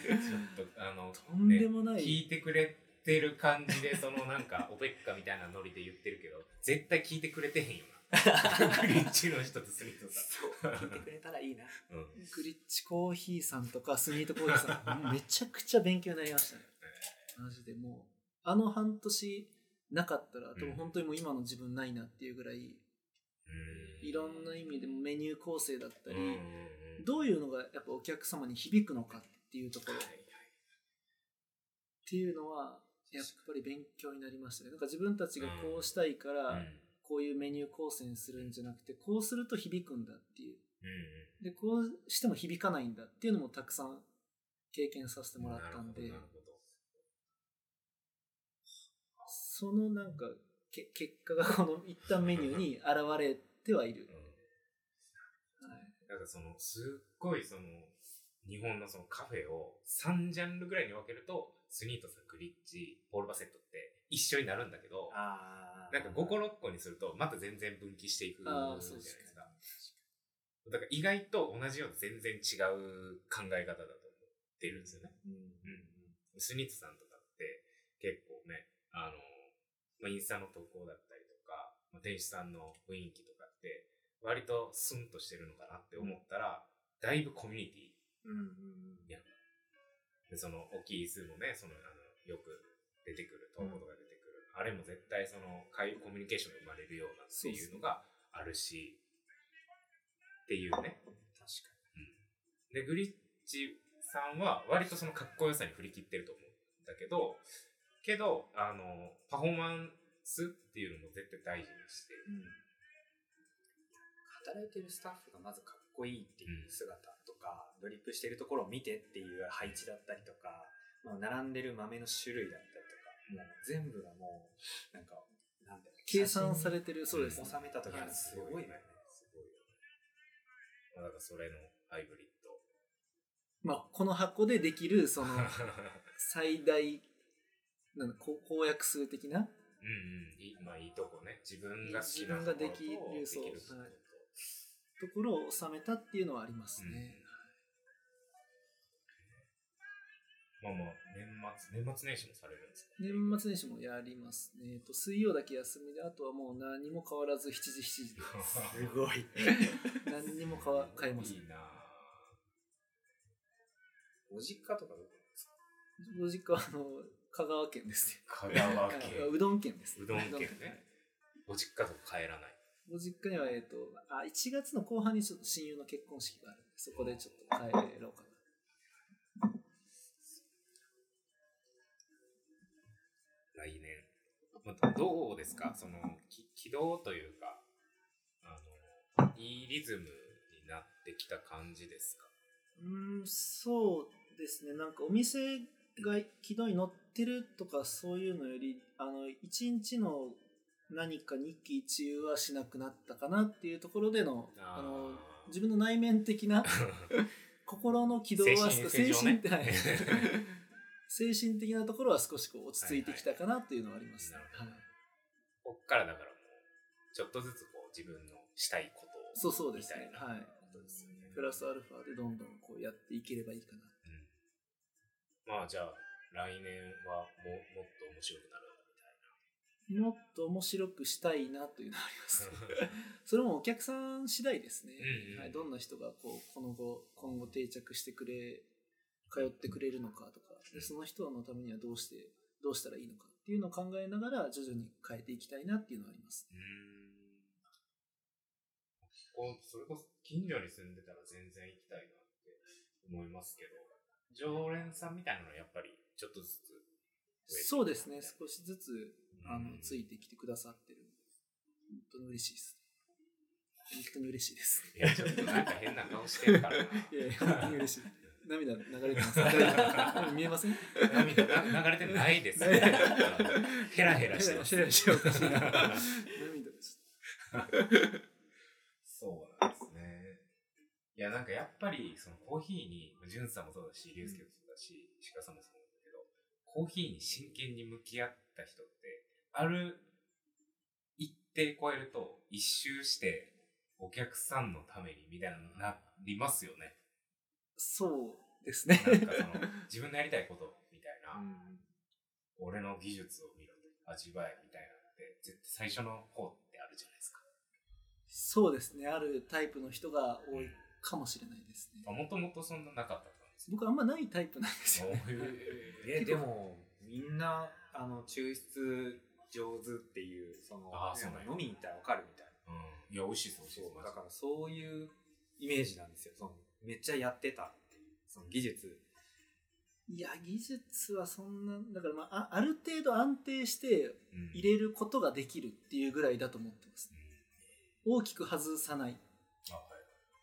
ょっとあのとんでもない。ね聞いてくれてる感じでそのなんかオペッカみたいなノリで言ってるけど (laughs) 絶対聞いてくれてへんよな。(laughs) グリッチの人とスミートさそう、聞いてくれたらいいな。ん、うん、グリッチコーヒーさんとかスニートコーヒーさん、(laughs) めちゃくちゃ勉強になりましたね。マジでもう、あの半年なかったら、多分本当にもう今の自分ないなっていうぐらい、いろんな意味でもメニュー構成だったり、どういうのがやっぱお客様に響くのかっていうところ。っていうのは、やっぱり勉強になりましたね。なんか自分たちがこうしたいから、うん。こういうメニュー構成にするんじゃなくて、こうすると響くんだっていう。うんで、こうしても響かないんだっていうのもたくさん経験させてうんもらったんで。そのなんかけ結果がこの一旦メニューに現れてはいる。なんかそのすっごいその日本のそのカフェを3ジャンルぐらいに分けるとスニートさんグリッチポール・バセットって一緒になるんだけどあなんか5個6個にするとまた全然分岐していくじゃないですすか。だから意外と同じような全然違う考え方だと思ってるんですよね。うんうん。スニートさんとかって結構ね、あの、まあ、インスタの投稿だったりとか、まあ、店主さんの雰囲気とかって割とスンとしてるのかなって思ったら、だいぶコミュニティうんうんで、その、大きい数もね、その、あの、よく出てくる、投稿とか出てくる。あれも絶対その、会コミュニケーションが生まれるようなっていうのがあるし、っていうね。確かで、グリッチさんは割とそのかっこよさに振り切ってると思うんだけど、けど、あの、パフォーマンスっていうのも絶対大事にしてる。に。働いてるスタッフがまずかっこいいっていう姿とか、ドリップしてるところを見てっていう配置だったりとか、まあ、並んでる豆の種類だったりとか、もう全部がもう、なんか、なんだ計算されててる、そうですね。収めた時はすごいよね。すごいよね。まあ、だからそれのハイブリッド。まあ、この箱でできる、その、最大、なんだこ公約数的な、うんうん。いいまあいいとこね。自分が好きなところと自分ができるそうできるところを収めたっていうのはありますね。まあまあ、年末、年末年始もされるんですか？年末年始もやりますね。えっと水曜だけ休みで、あとはもう何も変わらず7時7時で。(laughs) すごい。(laughs) 何にも変わ変えませんいいなぁお実家とかどこですか？ご実家はあの香川県ですね。香川 (laughs) あ県。うどん県です。うどん県ね。お実家とか帰らない。ご実家には、えっ、と、あ、1月の後半にちょっと親友の結婚式があるんで、そこでちょっと帰ろうかな。来年。まあどうですか？その、き軌道というか、あの、いいリズムになってきた感じですか？うーん、そうですね。なんかお店が軌道に乗ってるとかそういうのより、あの、一日の何か日記一遊はしなくなったかなっていうところでの、あの、自分の内面的な (laughs) 心の軌道は精神ね精神的なところは少しこう落ち着いてきたかなっていうのはありますね。はいはいはいこっからだからもう、ちょっとずつこう自分のしたいことを、そうそうですねはいですよね。プラスアルファでどんどんこうやっていければいいかな。うん。まあじゃあ、来年はももっと面白くなる。もっと面白くしたいなというのはあります。(laughs) それもお客さん次第ですね。うんうんはい、どんな人がこうこの後今後定着してくれ通ってくれるのかとかでその人のためにはどうしてどうしたらいいのかっていうのを考えながら徐々に変えていきたいなっていうのはあります。うーんこう、それこそ近所に住んでたら全然行きたいなって思いますけど、常連さんみたいなのはやっぱりちょっとずつ増えてきてそうですね、少しずつ、あの、うんついてきてくださってる。本当に嬉しいです。本当に嬉しいです。いや、ちょっとなんか変な顔してるからな。いやいや、本当に嬉しい。涙流れてます。涙 (laughs) 見えません？涙な流れてないです。ないヘラヘラしてます。ヘラヘラしておかしいな。涙です。そうなんですね。いや、なんかやっぱり、そのコーヒーに、ジュンさんもそうだし、リュウスケもそうだし、石川さんもそうだけど、コーヒーに真剣に向き合った人って、ある一定超えると、一周して、お客さんのためにみたいになりますよね。そうですね。なんかその、自分のやりたいことみたいな、うん俺の技術を見ろ、味わえみたいなのって、絶対最初の方ってあるじゃないですか。そうですね。あるタイプの人が多いかもしれないですね。もともとそんななかった僕あんまないタイプなんですよね。(laughs) えでもみんなあの抽出上手っていうそのそうなんや。飲みに行ったら分かるみたいな。うん。いや、美味しいです、美味しいです。そうだからそういうイメージなんですよ。そのめっちゃやってたっていうその技術。いや、技術はそんな、だからまあ、あある程度安定してうん。入れることができるっていうぐらいだと思ってます。大きく外さないあは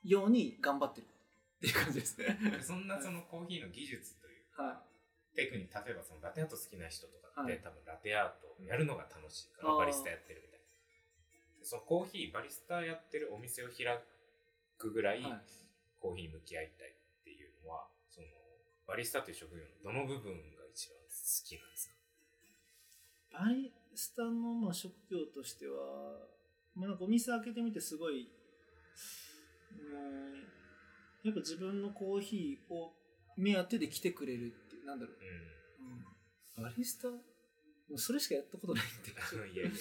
い。ように頑張ってるっていう感じですね。でそんなそのコーヒーの技術というか、はテクニック例えばそのラテアート好きな人とかって、はい。多分ラテアートをやるのが楽しいからバリスタやってるみたいな。でそのコーヒーバリスタやってるお店を開くぐらい、コーヒーに向き合いたいっていうのはそのバリスタという職業のどの部分が一番好きなんですか？バリスタのまあ職業としては、まあ、なんかお店開けてみてすごい、うん、やっぱ自分のコーヒーを目当てで来てくれるなんだろう、ううん、バリスタもうそれしかやったことないんで、ん (laughs) いやいや。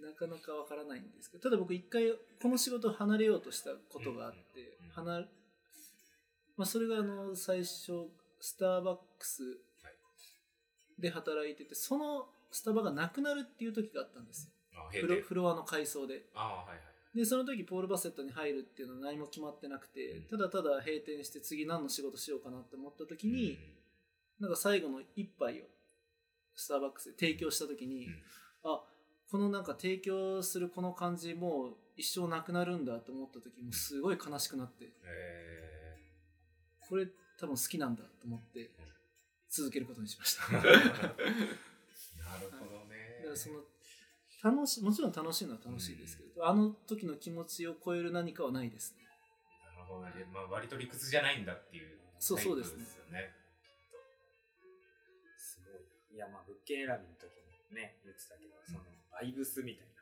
なかなかわからないんですけど、ただ僕一回この仕事を離れようとしたことがあって、離れまあ、それがあの最初、スターバックスで働いてて、そのスタバがなくなるっていう時があったんです。よ。フロフロアの改装で。ああはいはい。で、その時ポール・バセットに入るっていうのは何も決まってなくて、ただただ閉店して次何の仕事しようかなって思った時に、なんか最後の一杯をスターバックスで提供した時に、うん。あこのなんか提供するこの感じもう一生なくなるんだと思った時もうすごい悲しくなってえこれ多分好きなんだと思って続けることにしました。(laughs) なるほどね。らその楽しもちろん楽しいのは楽しいですけど、あの時の気持ちを超える何かはないですね。なるほどね。まあ、割と理屈じゃないんだっていうそうそうですよね。いいやまあ物件選びの時もね言ってたけどそのバイブスみたいな。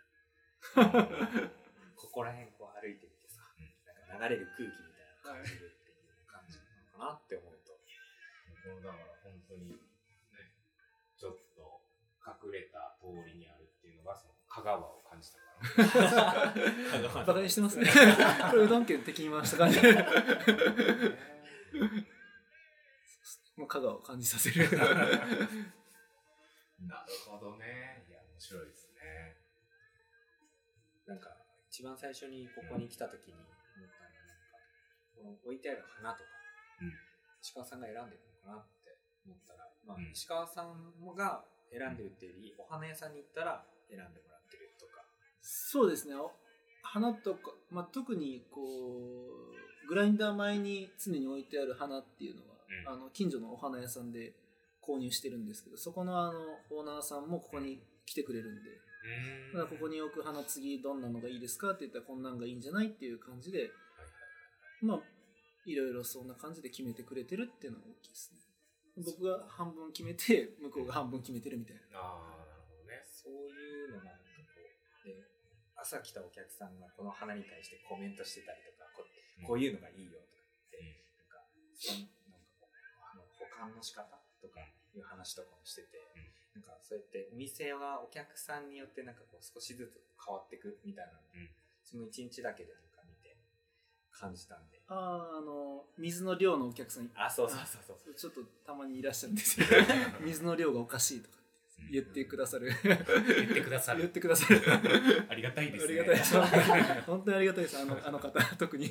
(laughs) ここら辺こう歩いてみてさ、なんか流れる空気みたいなの感じるっていう感じなのかなって思うと、もうだから本当に、ね、ちょっと隠れた通りにあるっていうのが、その香川を感じたから。バカにしてますね。(laughs) これうどん県敵に回した感じ。もう香川を感じさせるなるほどね。いや、面白いですね。なんか一番最初にここに来た時に思ったのはなんかこの置いてある花とか、うん。石川さんが選んでるのかなって思ったら、まあうん。石川さんが選んでるっていうよりお花屋さんに行ったら選んでもらってるとか。そうですね。お花とか、まあ、特にこうグラインダー前に常に置いてある花っていうのは、うん。あの近所のお花屋さんで購入してるんですけどそこのあのオーナーさんもここに来てくれるんで。だからここに置く花次どんなのがいいですかって言ったらこんなんがいいんじゃないっていう感じでまあいろいろそんな感じで決めてくれてるっていうのが大きいですね。僕が半分決めて向こうが半分決めてるみたいな。ああ、なるほどね。そういうのがなんかこうで朝来たお客さんがこの花に対してコメントしてたりとかここういうのがいいよとかって、うん。なんかそのなんかこうあの保管の仕方とかいう話とかもしてて、なんかそうやってお店はお客さんによってなんかこう少しずつ変わっていくみたいなの、うんその一日だけでなんか見て感じたんであああの水の量のお客さんあそうそうそうそう (laughs) ちょっとたまにいらっしゃるんですよ (laughs) 水の量がおかしいとか言ってくださる。言ってくださる言ってくださる。(laughs) ありがたいですねありがたいです。本当にありがたいです。あのあの方、特に。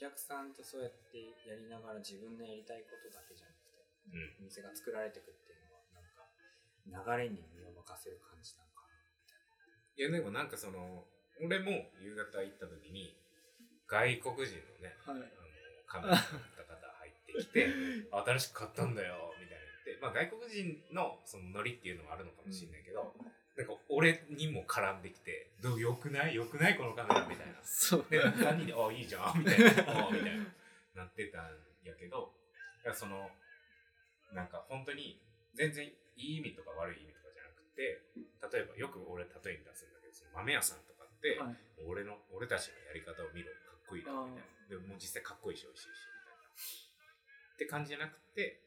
お客さんとそうやってやりながら自分のやりたいことだけじゃなくて、うんお店が作られていくっていうのはなんか流れに身を任せる感じなのかいやでもなんかその俺も夕方行った時に外国人のねはい。あのカメラの方入ってきて (laughs) 新しく買ったんだよみたいな言ってまあ外国人のそのノリっていうのもあるのかもしれないけど、なんか俺にも絡んできて「どうよくない？よくない？このカメラ」みたいな。そう。で3人で「あいいじゃん」(laughs) みたいな「あみたいな。なってたんやけどそのなんか本当に全然いい意味とか悪い意味とかじゃなくて例えばよく俺例えに出すんだけどその豆屋さんとかって、はい。俺の俺たちのやり方を見ろ。かっこいいなみたいな。でもう実際かっこいいし美味しいしみたいな。って感じじゃなくて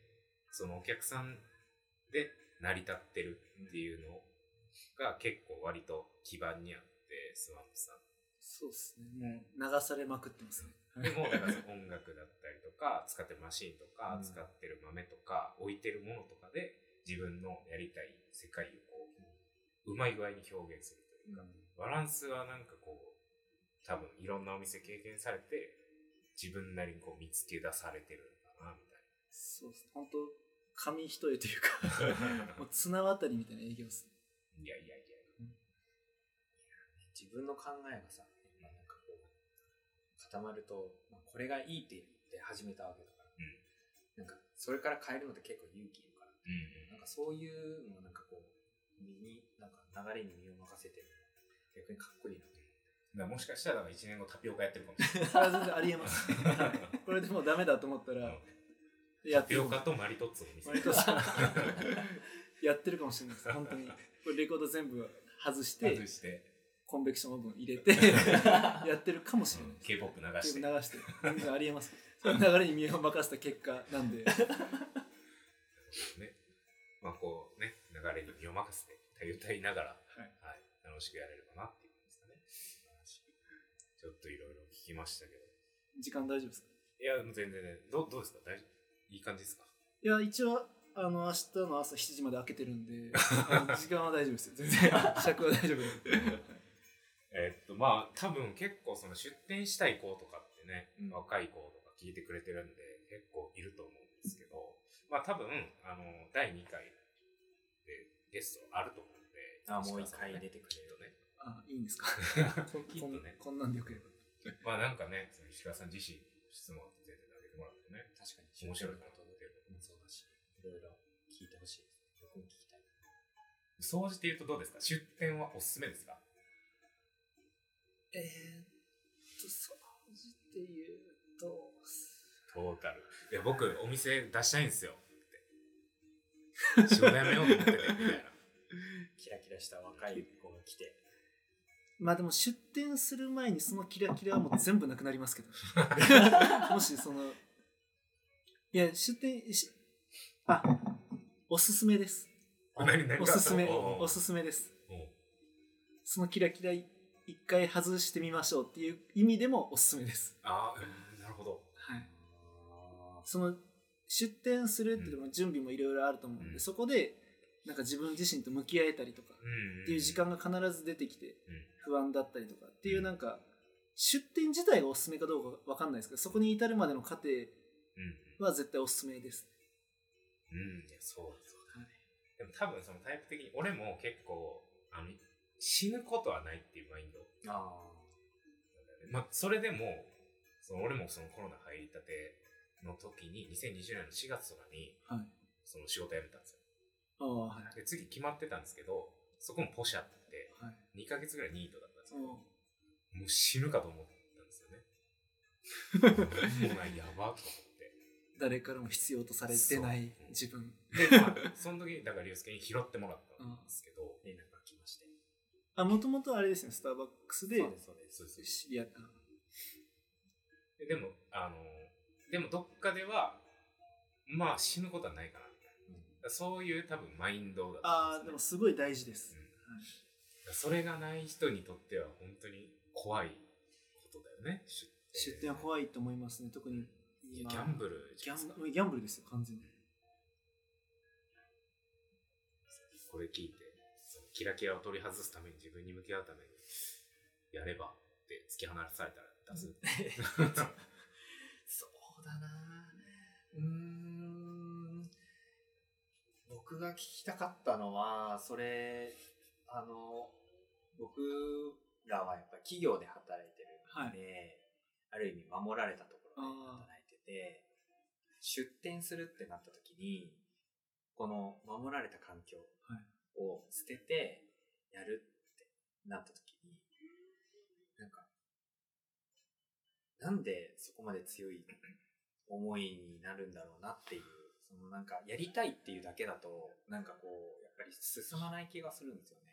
そのお客さんで成り立ってるっていうのが結構割と基盤にあってスワンプさんそうですね。もう流されまくってますね。でもだから音楽だったりとか (laughs) 使ってるマシンとか、うん使ってる豆とか置いてるものとかで自分のやりたい世界をこううまい具合に表現するというか、バランスはなんかこう多分いろんなお店経験されて自分なりにこう見つけ出されてるのかなみたいそうです。本当紙一重というか、な (laughs) もう綱渡りみたいな営業です。いやいやいや。自分の考えがさ、まあ、なんかこう固まると、まあ、これがいいって言って始めたわけだから、うん。なんかそれから変えるのって結構勇気いるから。うんなんかそういうのをなんかこう身になんか流れに身を任せてる逆にかっこいいなと。思うだもしかしたら1年後タピオカやってるかも。しれないあ全然ありえます。は (laughs) いこれでもうダメだと思ったら、やタピってるオカとマリトッツォの店。割とそうやってるかもしれないです。本当に。レコード全部外して、外して。コンベクションオーブン入れて、(laughs) やってるかもしれない。K-POP 流して流して、全然ありえます。その流れに身を任せた結果なんで、ね、まあこうね、流れに身を任せて、歌いながら、はい。はい、楽しくやれればなっていう感じですかね。ちょっといろいろ聞きましたけど。時間大丈夫ですか？いや、全然ね、どうどうですか？大丈夫？いい感じですか？いや、一応、あの、明日の朝7時まで開けてるんで、あの時間は大丈夫ですよ。全然、尺は大丈夫です。(laughs) えっと、まあ、多分結構その出店したい子とかってね、うん若い子とか聞いてくれてるんで、結構いると思うんですけど、まあ多分、あの、第2回でゲストあると思うんで、あもう一回出てくれるとね。あ、いいんですか？(laughs) こんきっとねこんこんなんでよければ。まあなんかね、その石川さん自身質問って全然投げてもらってね、確かに面白いなと思ってる。もそうだしいろいろ聞いてほしいです僕も聞きたい総じて言うとどうですか？出店はおすすめですか？えーっと、掃除っていうと、トータル。いや、僕、お店出したいんですよ。って。仕事辞めようと思ってて、みたいな。キラキラした若い子が来てまあでも出店する前にそのキラキラはもう全部なくなりますけど。(laughs) もしその、いや、出店し、あ、おすすめです。何何おすすめ、おおすすめです。おそのキラキラ一回外してみましょうっていう意味でもおすすめです。ああ、うんなるほど。はい。あその出店するっていうのも準備もいろいろあると思うんで、うんそこでなんか自分自身と向き合えたりとかうん。っていう時間が必ず出てきてうん。不安だったりとかっていうなんか出店自体がおすすめかどうかわかんないですけどそこに至るまでの過程うん。は絶対おすすめです。うん。いや、そうです。でも多分そのタイプ的に、俺も結構、あの、死ぬことはないっていうマインドあなんだよね。まあ、それでも、その俺もそのコロナ入りたての時に、2020年の4月とかに、はい。その仕事辞めたんですよ。ああ、はい。で、次決まってたんですけど、そこもポシャって、はい。2ヶ月ぐらいニートだったんですよ。うんもう死ぬかと思ったんですよね。(laughs) もうやばと思って。誰からも必要とされてない自分。で、まあ、その時に、だから、竜介に拾ってもらったんですけど、連絡が来まして。あ、もともとあれですね、スターバックスで知り合った。ででも、あの、でもどっかでは、まあ死ぬことはないかな、みたいな。だからそういう多分マインドだああ、と思うんでもすごい大事です。うん。それがない人にとっては本当に怖いことだよね、出出店は怖いと思いますね、特にギャンブルギャじゃないですか。ンギャンブルですよ、完全に。これ聞いて、そのキラキラを取り外すために自分に向き合うために、やればって突き放されたら出す。(laughs) そうだな。うーん。僕が聞きたかったのはそれあの僕らはやっぱり企業で働いてるので、ある意味守られたところで働いてて出店するってなった時にこの守られた環境を捨ててやるってなった時になんかなんでそこまで強い思いになるんだろうなっていうそのなんかやりたいっていうだけだとなんかこうやっぱり進まない気がするんですよね。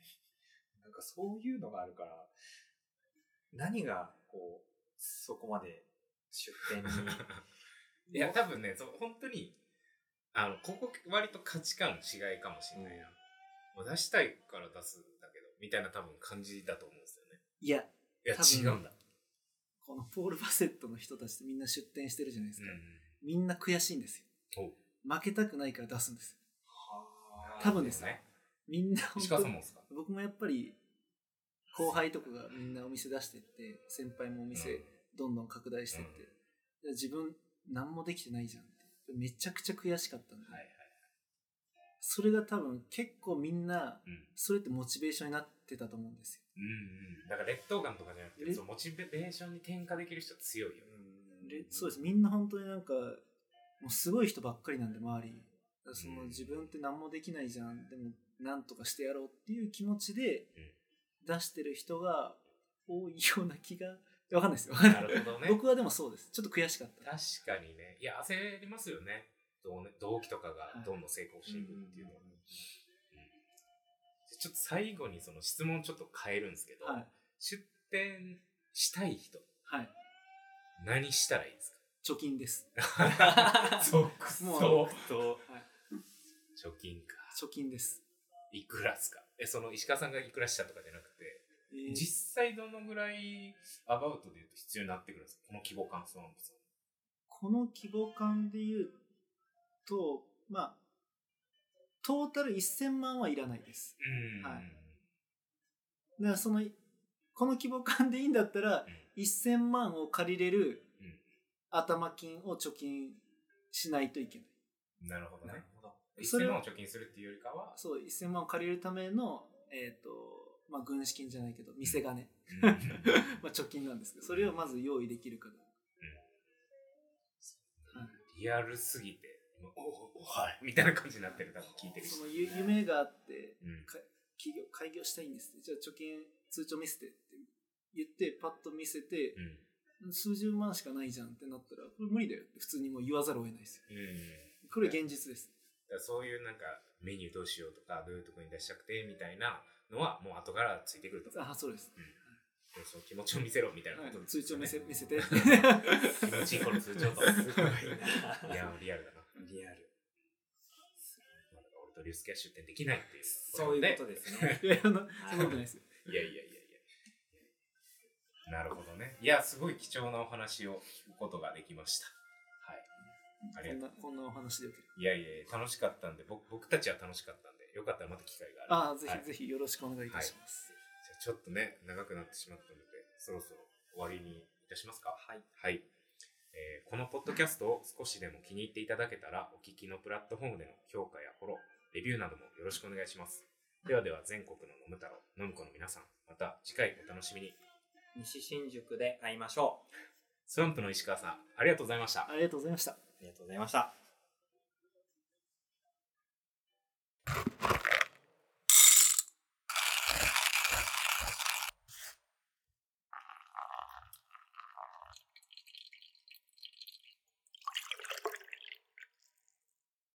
なんかそういうのがあるから何がこうそこまで出店に (laughs) いや、多分ね、そう本当に、あの、ここ割と価値観の違いかもしれないな。もう出したいから出すんだけど、みたいな多分感じだと思うんですよね。いや、いや、違うんだ。このポール・バセットの人たちってみんな出店してるじゃないですか。うん。みんな悔しいんですよ。お負けたくないから出すんですよ。はあ多分ですね。みんな本石当僕もやっぱり後輩とかがみんなお店出してって先輩もお店どんどん拡大してって、で自分何もできてないじゃんって。めちゃくちゃ悔しかったんで、はいはい。それが多分結構みんなうん。それってモチベーションになってたと思うんですよ。うんうん。だから劣等感とかじゃなくて、れそうモチベーションに転化できる人強いよ。でそうです。みんな本当になんかもうすごい人ばっかりなんで周り。そのうん。自分って何もできないじゃん。でもなんとかしてやろうっていう気持ちで出してる人が多いような気が (laughs) わかんないですよ。なるほどね。(laughs) 僕はでもそうです。ちょっと悔しかった。確かにね。いや、焦りますよね。同期とかがどんどん成功していくっていうのは。うんちょっと最後にその質問ちょっと変えるんですけど、はい。出店したい人、はい。何したらいいです貯金です。か (laughs) 即もう走と。貯金か。貯金です、いくらっすか？え、その石川さんがいくらしたとかじゃなくて、えー実際どのぐらいアバウトで言うと必要になってくるんですか？この規模感スワンプさん。この規模感で言うとまあトータル1000万はいらないですうん。はいだからそのこの規模感でいいんだったら1000万を借りれるうん頭金を貯金しないといけないうん。なるほどね。ほど1000それを万を貯金するっていうよりかは、そう1000万を借りるためのえっ、とまあ軍資金じゃないけど店金、うん。(laughs) まあ貯金なんですけどそれをまず用意できるかどうか、はい。リアルすぎて、おおおはいみたいな感じになってる、多分聞いてる人。そのゆ夢があってうん。か企業開業したいんですって。じゃあ貯金通帳見せてって言ってパッと見せてう、ん。数十万しかないじゃんってなったらこれ無理だよって普通にもう言わざるを得ないですよ。うん。これ現実です。そういうなんかメニューどうしようとかどういうところに出したくてみたいなのはもう後からついてくると。あそうです、でその気持ちを見せろみたいなはいこと。ですよね、通帳見せ見せて。気持ちいいこの通帳と。い (laughs) いやリアルだな。リアル。俺とリュウスケは出店できないっていうそういうことですね。いやいやそんなそんなことないです。よいやいやいやいや。なるほどね。いやすごい貴重なお話を聞くことができました。はい。ありがとう。こんなお話でいやいや楽しかったんで僕僕たちは楽しかったよかったらまた機会があああぜひ、はいぜひよろしくお願いいたします、じゃあちょっとね、長くなってしまったので、そろそろ終わりにいたしますか。はいはい。えーこのポッドキャストを少しでも気に入っていただけたら、お聞きのプラットフォームでの評価やフォロー、レビューなどもよろしくお願いします。ではでは、全国の飲む太郎、飲む子の皆さん、また次回お楽しみに。西新宿で会いましょうスワンプの石川さん、ありがとうございました。ありがとうございましたありがとうございました